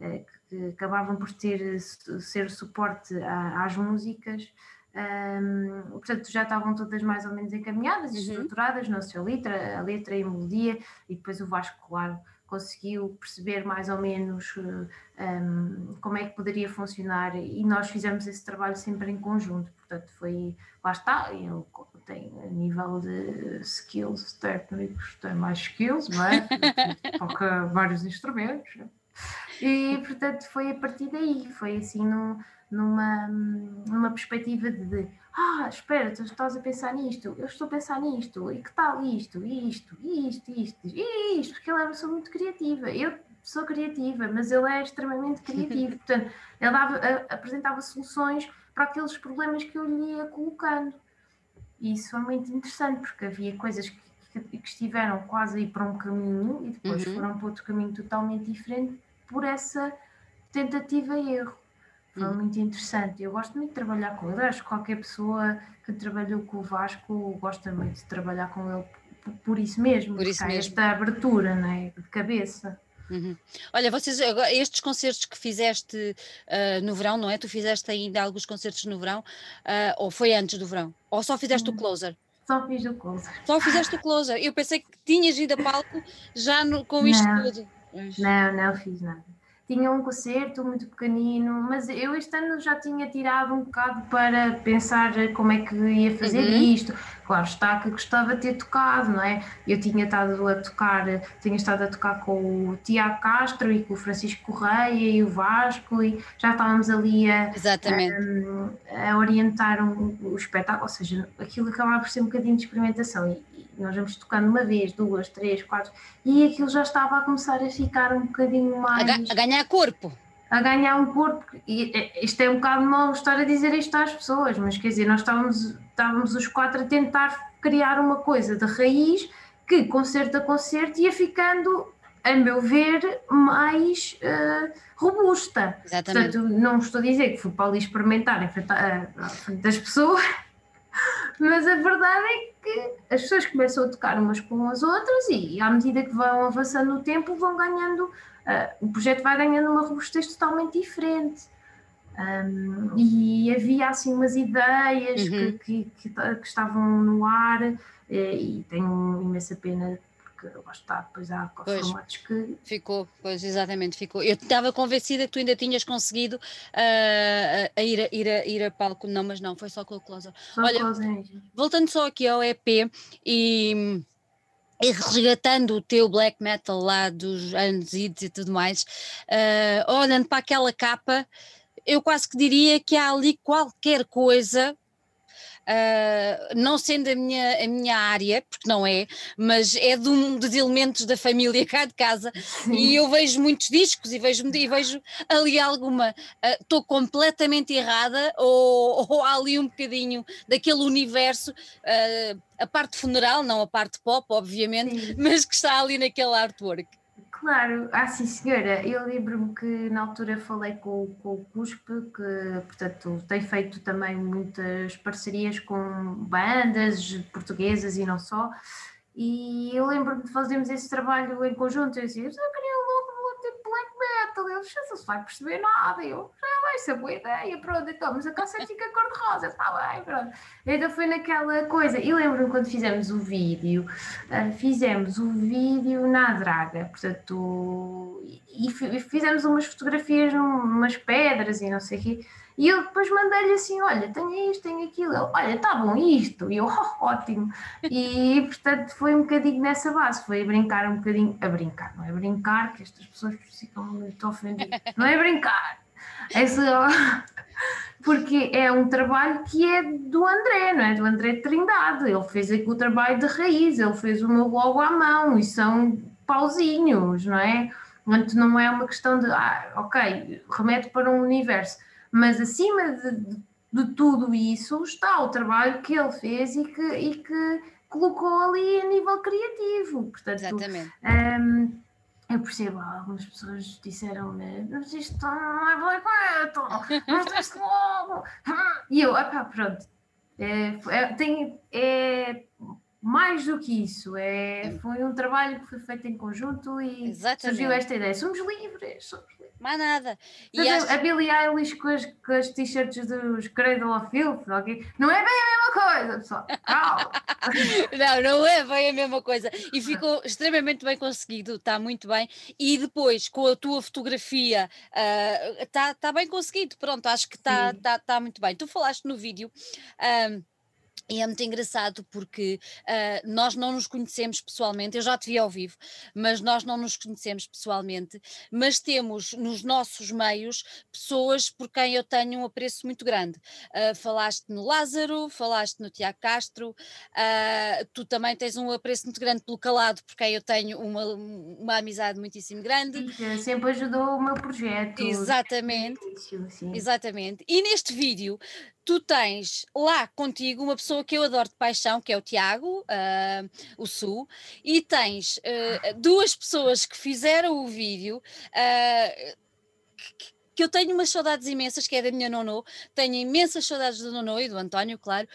a, que acabavam por ter ser suporte a, às músicas. Um, portanto, já estavam todas mais ou menos encaminhadas e uhum. estruturadas na sua letra, a letra e a melodia, e depois o Vasco, claro, conseguiu perceber mais ou menos um, como é que poderia funcionar, e nós fizemos esse trabalho sempre em conjunto, portanto, foi, lá está, ele tem a nível de skills técnicos, tem mais skills, não é? Toca vários instrumentos. E portanto foi a partir daí, foi assim numa, numa perspectiva de, ah, espera, tu estás a pensar nisto, eu estou a pensar nisto, e que tal isto, isto, isto, isto, isto, porque ele é uma pessoa muito criativa. Eu sou criativa, mas ele é extremamente criativo. Portanto, ele dava, apresentava soluções para aqueles problemas que eu lhe ia colocando. E isso foi muito interessante, porque havia coisas que, que, que estiveram quase a ir para um caminho e depois uhum. foram para outro caminho totalmente diferente por essa tentativa e erro. Foi uhum. muito interessante. Eu gosto muito de trabalhar com ele. Acho que qualquer pessoa que trabalhou com o Vasco gosta muito de trabalhar com ele por, por isso mesmo. Por isso mesmo. esta abertura né, de cabeça. Uhum. Olha, vocês, estes concertos que fizeste uh, no verão, não é? Tu fizeste ainda alguns concertos no verão, uh, ou foi antes do verão? Ou só fizeste uhum. o closer? Só fiz o closer. Só fizeste o closer. Eu pensei que tinhas ido a palco já no, com isto não, tudo. Não, não fiz nada tinha um concerto muito pequenino, mas eu este ano já tinha tirado um bocado para pensar como é que ia fazer uhum. isto. Claro está que gostava de ter tocado, não é? Eu tinha estado a tocar, tinha estado a tocar com o Tiago Castro e com o Francisco Correia e o Vasco e já estávamos ali a, a, a orientar um, o espetáculo, ou seja, aquilo acabava por ser um bocadinho de experimentação e, nós vamos tocando uma vez, duas, três, quatro, e aquilo já estava a começar a ficar um bocadinho mais. A, a ganhar corpo. A ganhar um corpo. E isto é um bocado mal estar a dizer isto às pessoas, mas quer dizer, nós estávamos, estávamos os quatro a tentar criar uma coisa de raiz que, concerto a concerto, ia ficando, a meu ver, mais uh, robusta. Exatamente. Portanto, não estou a dizer que fui para ali experimentar em frente das pessoas mas a verdade é que as pessoas começam a tocar umas com as outras e à medida que vão avançando no tempo vão ganhando, uh, o projeto vai ganhando uma robustez totalmente diferente. Um, e havia assim umas ideias uhum. que, que, que, que, estavam no ar e, e tenho imensa pena porque lá está, depois há pois, formatos que. Ficou, pois exatamente, ficou. Eu estava convencida que tu ainda tinhas conseguido uh, a ir, a, ir, a, ir a palco, não, mas não, foi só com o Closer. Só Olha, closer. voltando só aqui ao EP e e resgatando o teu black metal lá dos anos e tudo mais, uh, olhando para aquela capa, eu quase que diria que há ali qualquer coisa uh, não sendo a minha, a minha área, porque não é, mas é de um dos elementos da família cá de casa, Sim. e eu vejo muitos discos e vejo, e vejo ali alguma, ah, estou uh, completamente errada, ou, ou, há ali um bocadinho daquele universo. Uh, a parte funeral, não a parte pop, obviamente, Sim. mas que está ali naquele artwork. Claro, ah sim senhora, eu lembro-me que na altura falei com, com o CUSP, que portanto tem feito também muitas parcerias com bandas portuguesas e não só, e eu lembro-me de fazermos esse trabalho em conjunto, eu dizia, eu queria logo tipo black metal, ele não se vai perceber nada, eu já vai ser boa ideia, pronto, então, mas a cassete fica cor-de-rosa, está bem, pronto. Então foi naquela coisa, e lembro-me quando fizemos o vídeo, uh, fizemos o vídeo na draga, portanto, e, e fizemos umas fotografias, umas pedras e não sei o quê, e eu depois mandei-lhe assim: olha, tenho isto, tenho aquilo. Ele, olha, está bom isto. E eu, oh, ótimo. E portanto foi um bocadinho nessa base, foi a brincar um bocadinho, a brincar, não é brincar, que estas pessoas ficam muito ofendidas, não é brincar. É só, porque é um trabalho que é do André, não é? Do André Trindade. Ele fez aqui o trabalho de raiz, ele fez o meu logo à mão e são pauzinhos, não é? Portanto, não é uma questão de, ah, ok, remete para um universo mas acima de, de, tudo isso está o trabalho que ele fez e que, e que colocou ali a nível criativo. Portanto, Exatamente. Um, eu percebo, algumas pessoas disseram-me, mas isto não é black metal, mas isto logo. E eu, ah pronto, é, é, tem, é mais do que isso, é, foi um trabalho que foi feito em conjunto e Exatamente. surgiu esta ideia. Somos livres, somos livres. Mais nada. E acho... A Billie Eilish com as, com as t-shirts dos Cradle of Filth, okay? não é bem a mesma coisa, pessoal. Não, não é bem a mesma coisa. E ficou extremamente bem conseguido, está muito bem. E depois, com a tua fotografia, está uh, tá bem conseguido. Pronto, acho que está tá, tá muito bem. Tu falaste no vídeo. Um, e é muito engraçado porque uh, nós não nos conhecemos pessoalmente, eu já te vi ao vivo, mas nós não nos conhecemos pessoalmente, mas temos nos nossos meios pessoas por quem eu tenho um apreço muito grande. Uh, falaste no Lázaro, falaste no Tiago Castro, uh, tu também tens um apreço muito grande pelo Calado, por quem eu tenho uma, uma amizade muitíssimo grande. Sim, sempre ajudou o meu projeto. Exatamente. Exatamente. E neste vídeo tu tens lá contigo uma pessoa que eu adoro de paixão, que é o Tiago, uh, o Sul, e tens uh, duas pessoas que fizeram o vídeo. Uh, que, que eu tenho umas saudades imensas, que é da minha Nono, tenho imensas saudades do Nono e do António, claro,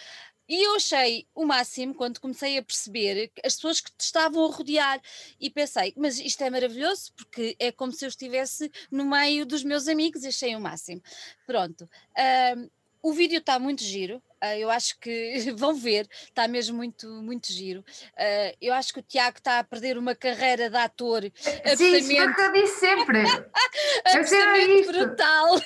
e eu achei o máximo quando comecei a perceber as pessoas que te estavam a rodear e pensei, mas isto é maravilhoso porque é como se eu estivesse no meio dos meus amigos, achei o máximo. Pronto. Uh, o vídeo está muito giro. Uh, eu acho que vão ver, está mesmo muito, muito giro. Uh, eu acho que o Tiago está a perder uma carreira de ator Sim, isso é que eu disse sempre. absolutamente brutal.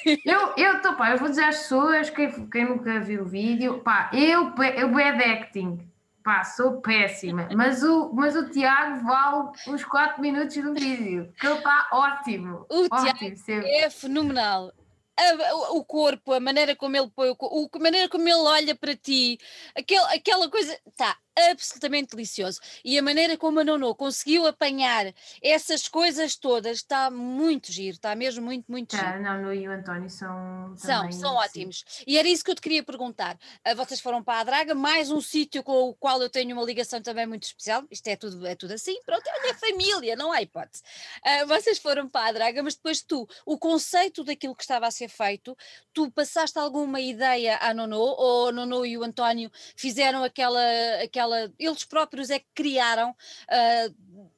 Eu estou, pá, eu vou dizer às pessoas, quem, quem nunca viu o vídeo, pá, eu, eu bad acting. Pá, sou péssima, mas o, mas o Tiago vale os 4 minutos do vídeo, que ele está ótimo. O ótimo, Tiago sempre. é fenomenal a, o corpo, a maneira como ele põe o a maneira como ele olha para ti, aquel, aquela coisa, tá, absolutamente delicioso. E a maneira como a Nono conseguiu apanhar essas coisas todas está muito giro, está mesmo muito, muito tá, giro. Não, no e o António são. São, são ótimos. E era isso que eu te queria perguntar. Uh, vocês foram para a Draga, mais um sítio com o qual eu tenho uma ligação também muito especial. Isto é tudo, é tudo assim, pronto, é a minha família, não há hipótese. Uh, vocês foram para a Draga, mas depois tu, o conceito daquilo que estava a ser feito, tu passaste alguma ideia à Nono, ou a Nono e o António fizeram aquela, aquela aquela. Eles próprios é que criaram. Uh,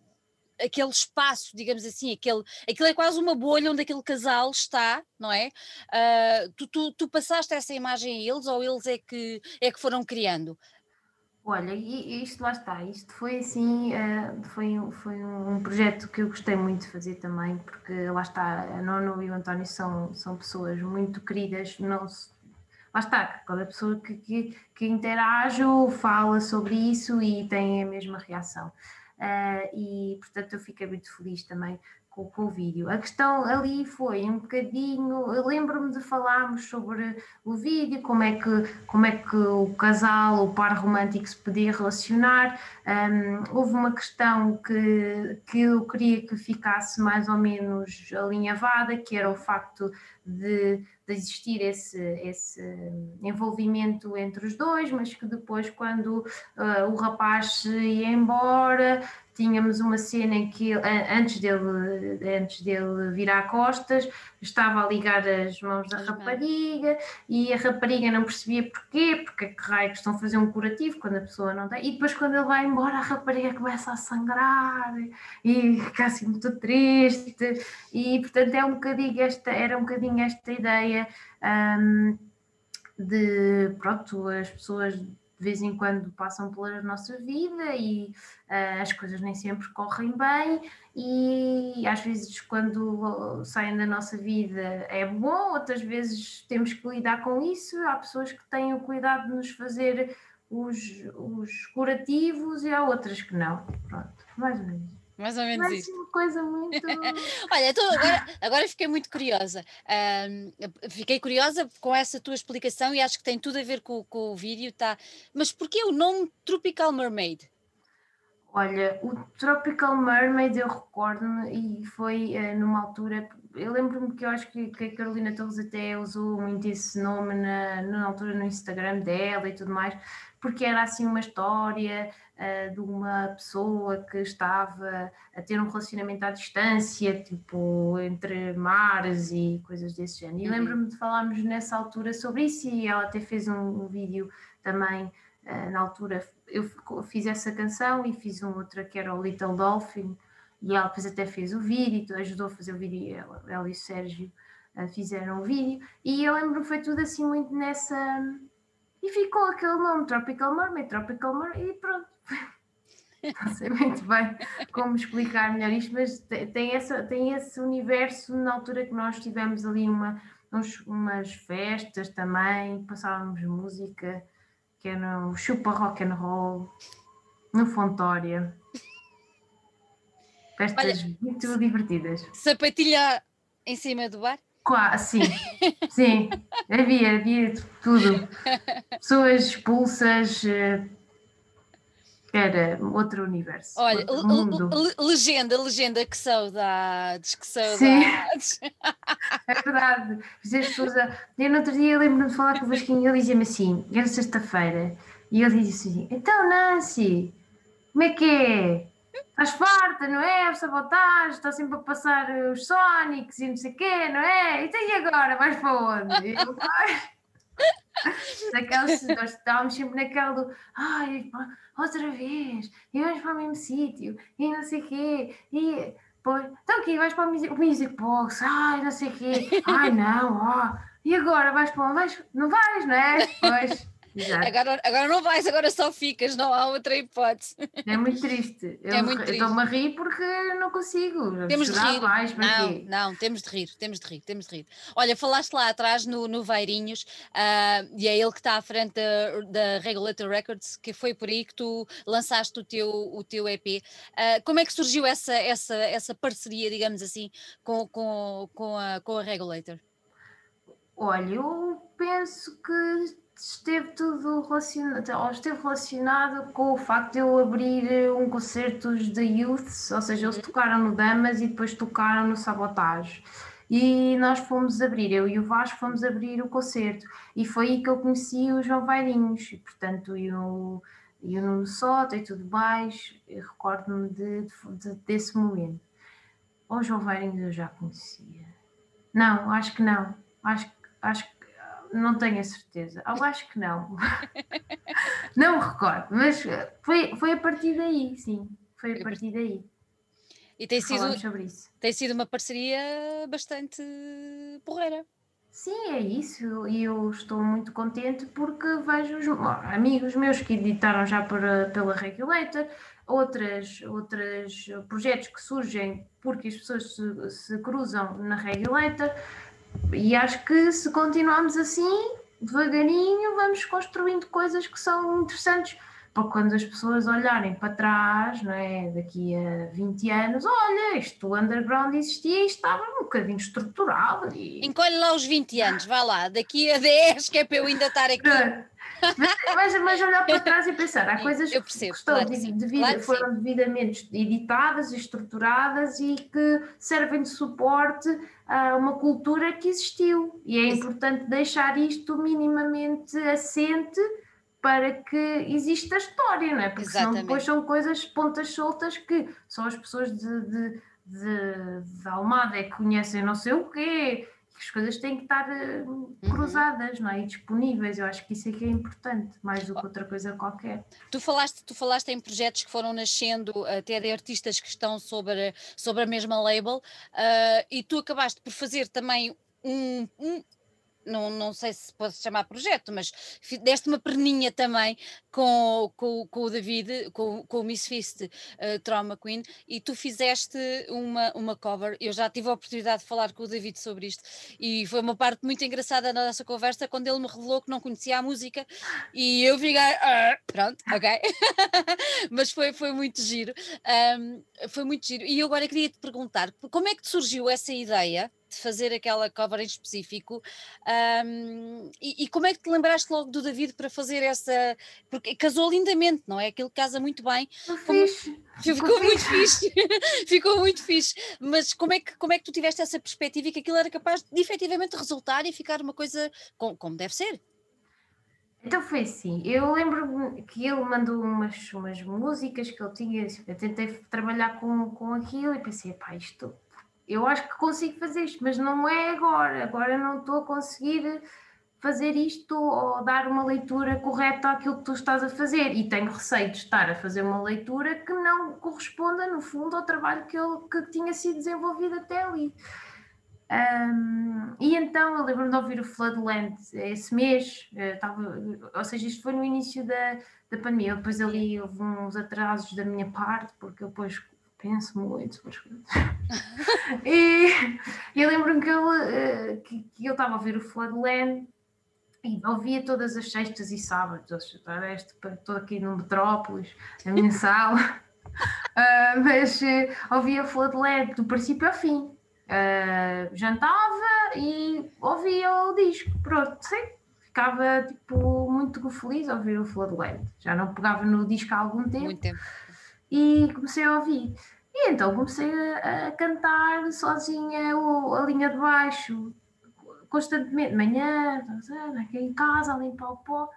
aquele espaço, digamos assim, aquele, aquilo é quase uma bolha onde aquele casal está, não é? Uh, tu, tu, tu, passaste essa imagem a eles ou eles é que, é que foram criando? Olha, isto lá está, isto foi assim, uh, foi, foi um projeto que eu gostei muito de fazer também, porque lá está, a Nono e o António são, são pessoas muito queridas, não, lá está, cada pessoa que, que, que interage ou fala sobre isso e tem a mesma reação. Uh, e portanto eu fiquei muito feliz também com, com, o vídeo. A questão ali foi um bocadinho, eu lembro-me de falarmos sobre o vídeo, como é que, como é que o casal, o par romântico se podia relacionar. Um, houve uma questão que, que eu queria que ficasse mais ou menos alinhavada, que era o facto de, de existir esse, esse envolvimento entre os dois, mas que depois, quando uh, o rapaz ia embora, tínhamos uma cena em que antes dele, antes dele virar costas, estava a ligar as mãos da rapariga e a rapariga não percebia porquê, porque é que raio que estão a fazer um curativo quando a pessoa não tem. E depois, quando ele vai embora, a rapariga começa a sangrar e fica assim muito triste. E portanto, é um bocadinho esta, era um bocadinho esta ideia um, de pronto, as pessoas de vez em quando passam pela nossa vida e uh, as coisas nem sempre correm bem e às vezes quando saem da nossa vida é bom, outras vezes temos que lidar com isso. Há pessoas que têm o cuidado de nos fazer os, os curativos e há outras que não. Pronto, mais ou menos. Mais ou menos Mas isso. uma coisa muito. Olha, então agora, agora fiquei muito curiosa. Um, fiquei curiosa com essa tua explicação e acho que tem tudo a ver com, com o vídeo, tá? Mas porquê o nome Tropical Mermaid? Olha, o Tropical Mermaid eu recordo-me e foi uh, numa altura. Eu lembro-me que eu acho que, que, a Carolina Torres até usou muito esse nome na, na altura no Instagram dela e tudo mais, porque era assim uma história uh, de uma pessoa que estava a ter um relacionamento à distância, tipo entre mares e coisas desse género. E uhum. lembro-me de falarmos nessa altura sobre isso e ela até fez um, um vídeo também uh, na altura. Eu fiz essa canção e fiz uma outra que era o Little Dolphin e ela depois até fez o vídeo, ajudou a fazer o vídeo, ela, ela e o Sérgio uh, fizeram o vídeo e eu lembro que foi tudo assim muito nessa e ficou aquele nome Tropical Mermaid, Tropical Mermaid e pronto não sei muito bem como explicar melhor isto, mas tem, essa, tem esse universo na altura que nós tivemos ali uma, uns, umas festas também, passávamos música, que era o Chupa Rock and Roll, no Fontória. Festas Olha, muito divertidas. Sapatilha em cima do bar? Sim, sim, havia, havia tudo. Pessoas expulsas, eh, era outro universo. Olha, outro legenda, legenda, que saudades, que saudades. Sim. é verdade. As pessoas. Eu no outro dia lembro-me de falar com o Vasquinho e ele dizia-me assim, era sexta-feira, e ele dizia assim, então Nancy, como é que é? Estás farta, não é? Sabotagem, está sempre a passar os Sonics e não sei o quê, não é? Então e agora? Vais para onde? Eu, Daquelas, nós estávamos sempre naquela do ai, outra vez, e vamos para o mesmo sítio, e não sei o quê, e pois, então aqui vais para o Music, Music Box, ai, não sei o quê, ai não, ó, e agora vais para onde vais? Não vais, não é? Pois. Agora, agora não vais, agora só ficas, não há outra hipótese. É muito triste. Eu, é muito triste. Estou-me a rir porque não consigo. Temos de rir. Mais, não, quê? não, temos de rir, temos de rir, temos de rir. Olha, falaste lá atrás no, no Veirinhos, uh, e é ele que está à frente da, da Regulator Records, que foi por aí que tu lançaste o teu, o teu EP. Uh, ah, como é que surgiu essa, essa, essa parceria, digamos assim, com, com, com, a, com a Regulator? Olha, eu penso que esteve tudo relacionado, esteve relacionado com o facto de eu abrir eh, um concerto da Youth, ou seja, eles uhum. tocaram no Damas e depois tocaram no Sabotage. E nós fomos abrir, eu e o Vasco fomos abrir o concerto. E foi aí que eu conheci o João Vairinhos, e portanto, eu, e o Nuno Sota e tudo mais, recordo-me de, de, desse momento. Ou o João Vairinhos eu já conhecia? Não, acho que não. Acho, acho não tenho a certeza. Eu acho que não. não me recordo, mas foi, foi a partir daí, sim. Foi a partir daí. E tem sido, tem sido uma parceria bastante porreira. Sim, é isso. E eu estou muito contente porque vejo os amigos meus que editaram já pela Regulator, outras, outros projetos que surgem porque as pessoas se, se cruzam na Regulator e acho que se continuarmos assim, devagarinho, vamos construindo coisas que são interessantes para quando as pessoas olharem para trás, não é? daqui a 20 anos, olha, isto underground existia e estava um bocadinho estruturado. E... Encolhe lá os 20 anos, vá lá, daqui a 10, que é para eu ainda estar aqui. Mas, mas, olhar para trás e pensar, há coisas percebo, que estão claro devido, claro foram devidamente editadas estruturadas e que servem de suporte a uma cultura que existiu. E é importante deixar isto minimamente assente para que exista a história, não é? Porque Exatamente. senão depois são coisas pontas soltas que só as pessoas de, de, de, de Almada é que conhecem não sei o quê, as coisas têm que estar uh, uhum. cruzadas, não é? E disponíveis. Eu acho que isso é que é importante, mais do que outra coisa qualquer. Tu falaste, tu falaste em projetos que foram nascendo até de artistas que estão sobre, sobre a mesma label, uh, e tu acabaste por fazer também um, um, não, não sei se pode chamar projeto, mas deste uma perninha também com, com, com o David, com, com o Miss Fist uh, Trauma Queen, e tu fizeste uma, uma cover. Eu já tive a oportunidade de falar com o David sobre isto, e foi uma parte muito engraçada na nossa conversa quando ele me revelou que não conhecia a música, e eu fiquei, ah, pronto, ok. mas foi, foi muito giro. Um, foi muito giro. E eu agora queria te perguntar como é que te surgiu essa ideia? De fazer aquela cover em específico. Um, e, e, como é que te lembraste logo do David para fazer essa. Porque casou lindamente, não é? Aquilo casa muito bem. Como... Ficou muito fixe. Ficou muito fixe. Mas como é, que, como é que tu tiveste essa perspectiva e que aquilo era capaz de efetivamente resultar e ficar uma coisa com, como deve ser? Então foi assim, eu lembro que ele mandou umas, umas músicas que ele tinha, eu tentei trabalhar com, com aquilo e pensei, pá, isto eu acho que consigo fazer isto, mas não é agora. Agora não estou a conseguir fazer isto ou dar uma leitura correta àquilo que tu estás a fazer. E tenho receio de estar a fazer uma leitura que não corresponda, no fundo, ao trabalho que, eu, que tinha sido desenvolvido até ali. Um, e então eu lembro-me de ouvir o Floodland esse mês, estava, eh, ou seja, isto foi no início da, da pandemia. Depois ali houve uns atrasos da minha parte, porque eu depois penso muito sobre as coisas. e eu lembro-me que eu eh, que, que eu estava a ouvir o Floodland e ouvia todas as sextas e sábados, estou aqui no Metrópolis, na minha sala, uh, mas uh, ouvia Floodland do princípio ao fim. Uh, jantava e ouvia o disco, pronto, sim, ficava tipo muito feliz a ouvir o Floodland. Já não pegava no disco há algum tempo. Muito tempo e comecei a ouvir. E então comecei a, a cantar sozinha o, a linha de baixo, constantemente, de manhã, aqui em casa, a limpar o pó,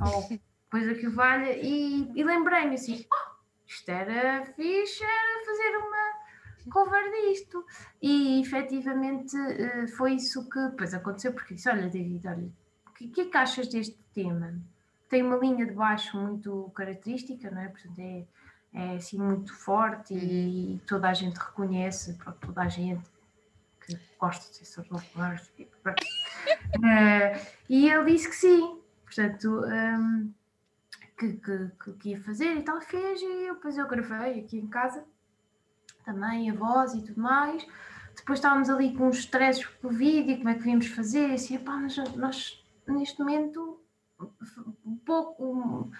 ou coisa que valha, e, e lembrei-me assim, oh, isto era fixe, era fazer uma cover disto. E efetivamente eh, foi isso que depois aconteceu, porque disse, olha David, olha, o que, que é que achas deste tema? Tem uma linha de baixo muito característica, não é? Portanto, é é assim muito forte e toda a gente reconhece, pronto, toda a gente porque gosto de ser software. uh, e ele disse que sim, portanto, um, que, que, que, ia fazer e tal, fez, e depois eu gravei aqui em casa também a voz e tudo mais. Depois estávamos ali com uns stresses com o vídeo, como é que íamos fazer, e assim, pá, nós, nós neste momento um pouco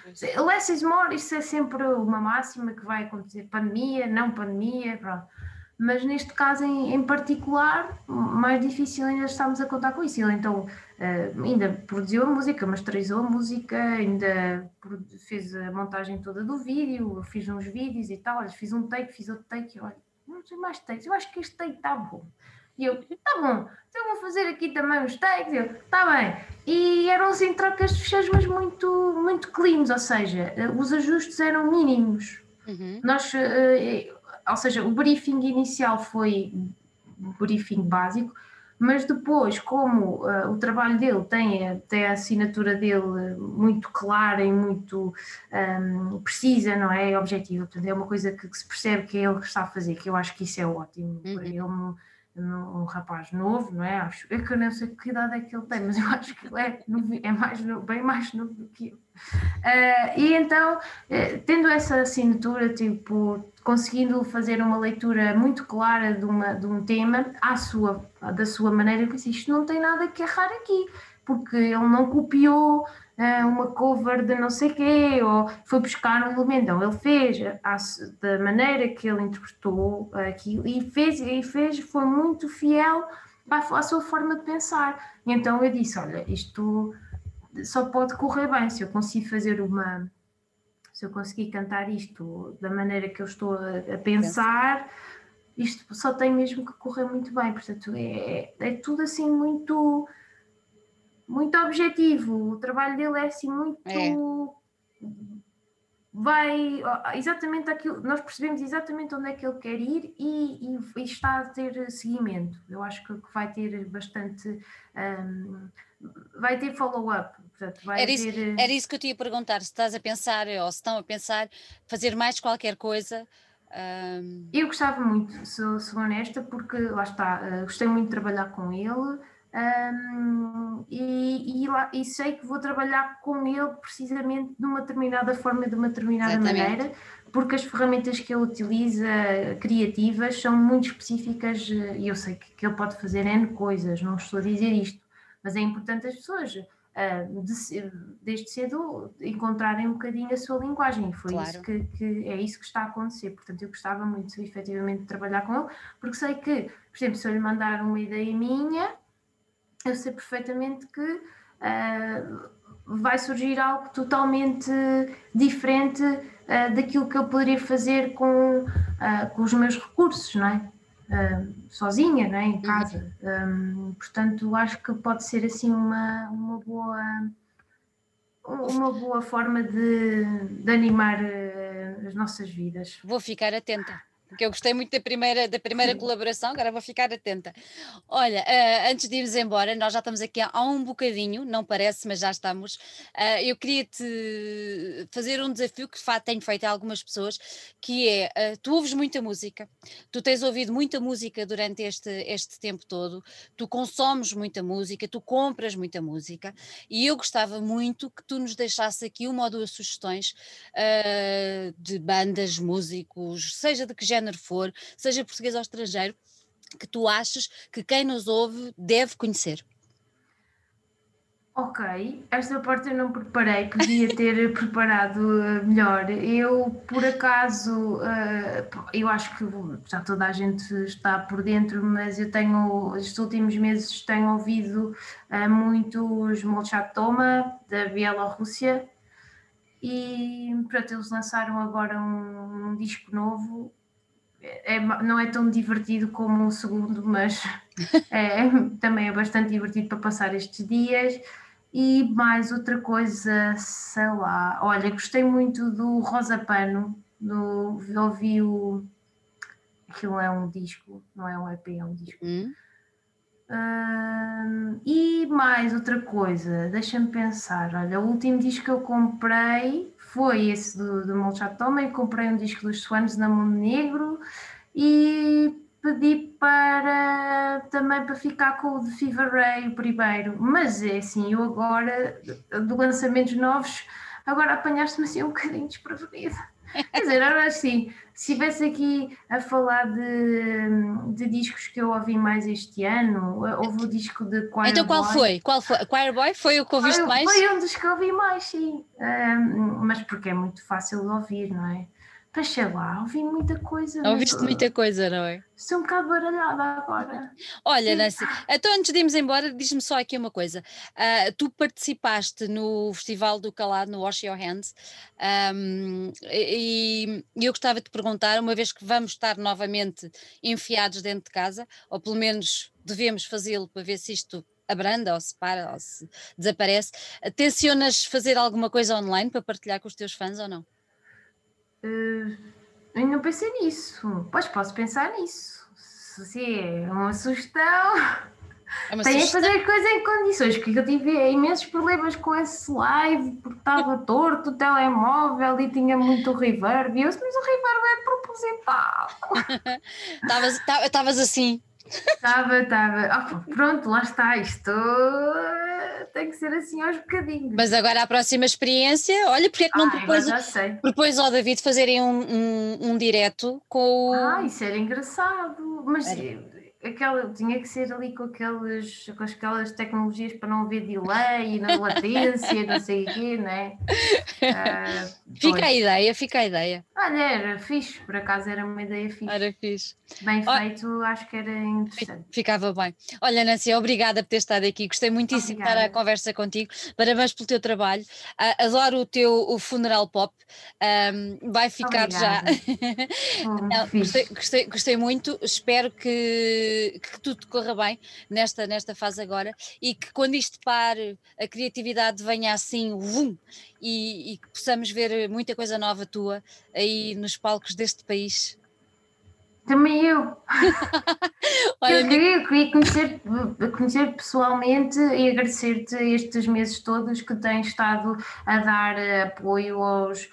less is more, isso é sempre uma máxima que vai acontecer, pandemia, não pandemia, pronto. Mas neste caso em, em particular, mais difícil ainda estamos a contar com isso. Ele então uh, ainda produziu a música, masterizou a música, ainda fez a montagem toda do vídeo, fiz uns vídeos e tal, fiz um take, fiz outro take, olha, não sei mais takes, eu acho que este take está bom. E eu, tá bom, então vou fazer aqui também os takes. Eu, tá bem. E eram assim trocas de fecheiros, mas muito, muito cleans, ou seja, eh, os ajustes eram mínimos. Uhum. Nós, uh, ou seja, o briefing inicial foi briefing básico, mas depois, como uh, o trabalho dele tem a, tem a assinatura dele muito clara e muito um, ehm, precisa, não é? é objetiva, portanto, é uma coisa que, que, se percebe que é ele que está a fazer, que eu acho que isso é ótimo uhum. para ele um rapaz novo, não é? Acho, é que eu não sei que idade é que ele tem, mas eu acho que ele é, é mais novo, bem mais novo do que eu. Uh, e então, uh, tendo essa assinatura, tipo, conseguindo fazer uma leitura muito clara de, uma, de um tema, à sua, da sua maneira, eu pensei, isto não tem nada que errar aqui, porque ele não copiou uma cover de não sei quê, ou foi buscar um elemento. Então, ele fez da maneira que ele interpretou aquilo e fez, e fez, foi muito fiel à, sua forma de pensar. Então eu disse: Olha, isto só pode correr bem se eu conseguir fazer uma. Se eu conseguir cantar isto da maneira que eu estou a, a pensar, isto só tem mesmo que correr muito bem. Portanto, é, é tudo assim muito muito objetivo. O trabalho dele é assim muito. É. Vai exatamente aquilo, nós percebemos exatamente onde é que ele quer ir e, e, e está a ter seguimento. Eu acho que, vai ter bastante. Um, vai ter follow-up. Era, isso, ter... era isso que eu te ia perguntar: se estás a pensar ou se estão a pensar fazer mais qualquer coisa. Um... Eu gostava muito, sou, sou honesta, porque lá está, uh, gostei muito de trabalhar com ele. Um, e, e, lá, e, sei que vou trabalhar com ele precisamente de uma determinada forma, de uma determinada Exatamente. maneira, porque as ferramentas que ele utiliza, criativas, são muito específicas e eu sei que, que ele pode fazer N coisas, não estou a dizer isto, mas é importante as pessoas. Uh, de, desde cedo encontrarem um bocadinho a sua linguagem, foi claro. isso que, que, é isso que está a acontecer. Portanto, eu gostava muito efetivamente de trabalhar com ele, porque sei que, por exemplo, se eu lhe mandar uma ideia minha, eu sei perfeitamente que uh, vai surgir algo totalmente diferente uh, daquilo que eu poderia fazer com, uh, com os meus recursos, não é? sozinha, não é? em casa. Um, portanto, acho que pode ser assim uma, uma boa uma boa forma de, de animar as nossas vidas. Vou ficar atenta porque eu gostei muito da primeira, da primeira colaboração, agora vou ficar atenta. Olha, uh, antes de irmos embora, nós já estamos aqui há um bocadinho, não parece, mas já estamos. Uh, eu queria te fazer um desafio que tenho feito a algumas pessoas, que é, uh, tu ouves muita música, tu tens ouvido muita música durante este, este tempo todo, tu consomes muita música, tu compras muita música, e eu gostava muito que tu nos deixasse aqui uma ou duas sugestões de bandas, músicos, seja de que género género for, seja português ou estrangeiro, que tu achas que quem nos ouve deve conhecer? Ok, esta parte eu não preparei, podia ter preparado eh, melhor. Eu, por acaso, eh, eu acho que já toda a gente está por dentro, mas eu tenho, estes últimos meses, tenho ouvido eh, muitos Molchatoma, da Bielorrússia, e pronto, eles lançaram agora um, um disco novo é, não é tão divertido como o segundo, mas é, também é bastante divertido para passar estes dias. E mais outra coisa, sei lá, olha, gostei muito do Rosa Pano, do, ouvi o. Aquilo é um disco, não é um EP, é um disco. Hum. Uh, e mais outra coisa, deixa-me pensar. Olha, o último disco que eu comprei foi esse do, do Molchat Toma. comprei um disco dos Swans na Mundo Negro e pedi para também para ficar com o de Fever Ray primeiro, mas é assim, eu agora, de lançamentos novos, agora apanhaste-me assim um bocadinho desprevenida. Quer dizer, agora assim, se estivesse aqui a falar de, de discos que eu ouvi mais este ano, houve o disco de Choir Então qual Boy. foi? Qual foi? Choir Boy foi o que ouviste foi, mais? Foi um dos que eu ouvi mais, sim. Um, mas porque é muito fácil de ouvir, não é? Mas sei lá, ouvi muita coisa. Ouviste muita coisa, não é? Estou um bocado baralhada agora. Olha, Nancy, então antes de irmos embora, diz-me só aqui uma coisa. Uh, tu participaste no Festival do Calado, no Wash Your Hands, um, e, e eu gostava de te perguntar, uma vez que vamos estar novamente enfiados dentro de casa, ou pelo menos devemos fazê-lo para ver se isto abranda ou se para ou se desaparece, tencionas fazer alguma coisa online para partilhar com os teus fãs ou não? Uh, eu não pensei nisso. Pois posso pensar nisso. Se é uma sugestão. É uma Tenho sugestão. fazer coisa em condições, porque eu tive imensos problemas com esse live, porque estava torto o telemóvel e tinha muito reverb. E eu disse, mas o reverb é proposital. Estavas assim. Estava, estava. Oh, pronto, lá está. Isto tem que ser assim aos bocadinhos. Mas agora a próxima experiência, olha, porque é que não propôs, propôs ao David fazerem um, um, um direto com o. Ah, isso era engraçado. Mas aquela, tinha que ser ali com aquelas, com aquelas tecnologias para não haver delay e na latência, não sei o quê, não é? Uh, fica a ideia, fica a ideia. Olha, era fixe, por acaso era uma ideia fixe. Era fixe. Bem feito, acho que era interessante. Ficava bem. Olha, Nancy, obrigada por ter estado aqui. Gostei muitíssimo de estar a conversa contigo. Parabéns pelo teu trabalho. Uh, adoro o teu o funeral pop. Um, vai ficar obrigada. já. Não, gostei, gostei, gostei muito. Espero que, que tudo corra bem nesta, nesta fase agora e que quando isto pare, a criatividade venha assim, vum, e, e que possamos ver muita coisa nova tua aí nos palcos deste país. Também eu. Olha, eu queria, queria conhecer, conhecer pessoalmente e agradecer-te estes meses todos que tens estado a dar apoio aos,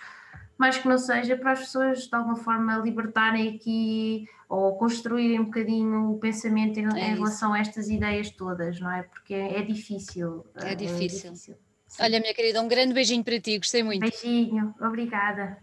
mais que não seja, para as pessoas de alguma forma libertarem aqui ou construírem um bocadinho o pensamento em, é em relação a estas ideias todas, não é? Porque é, é difícil. É difícil. É difícil. Olha, minha querida, um grande beijinho para ti, gostei muito. Beijinho, obrigada.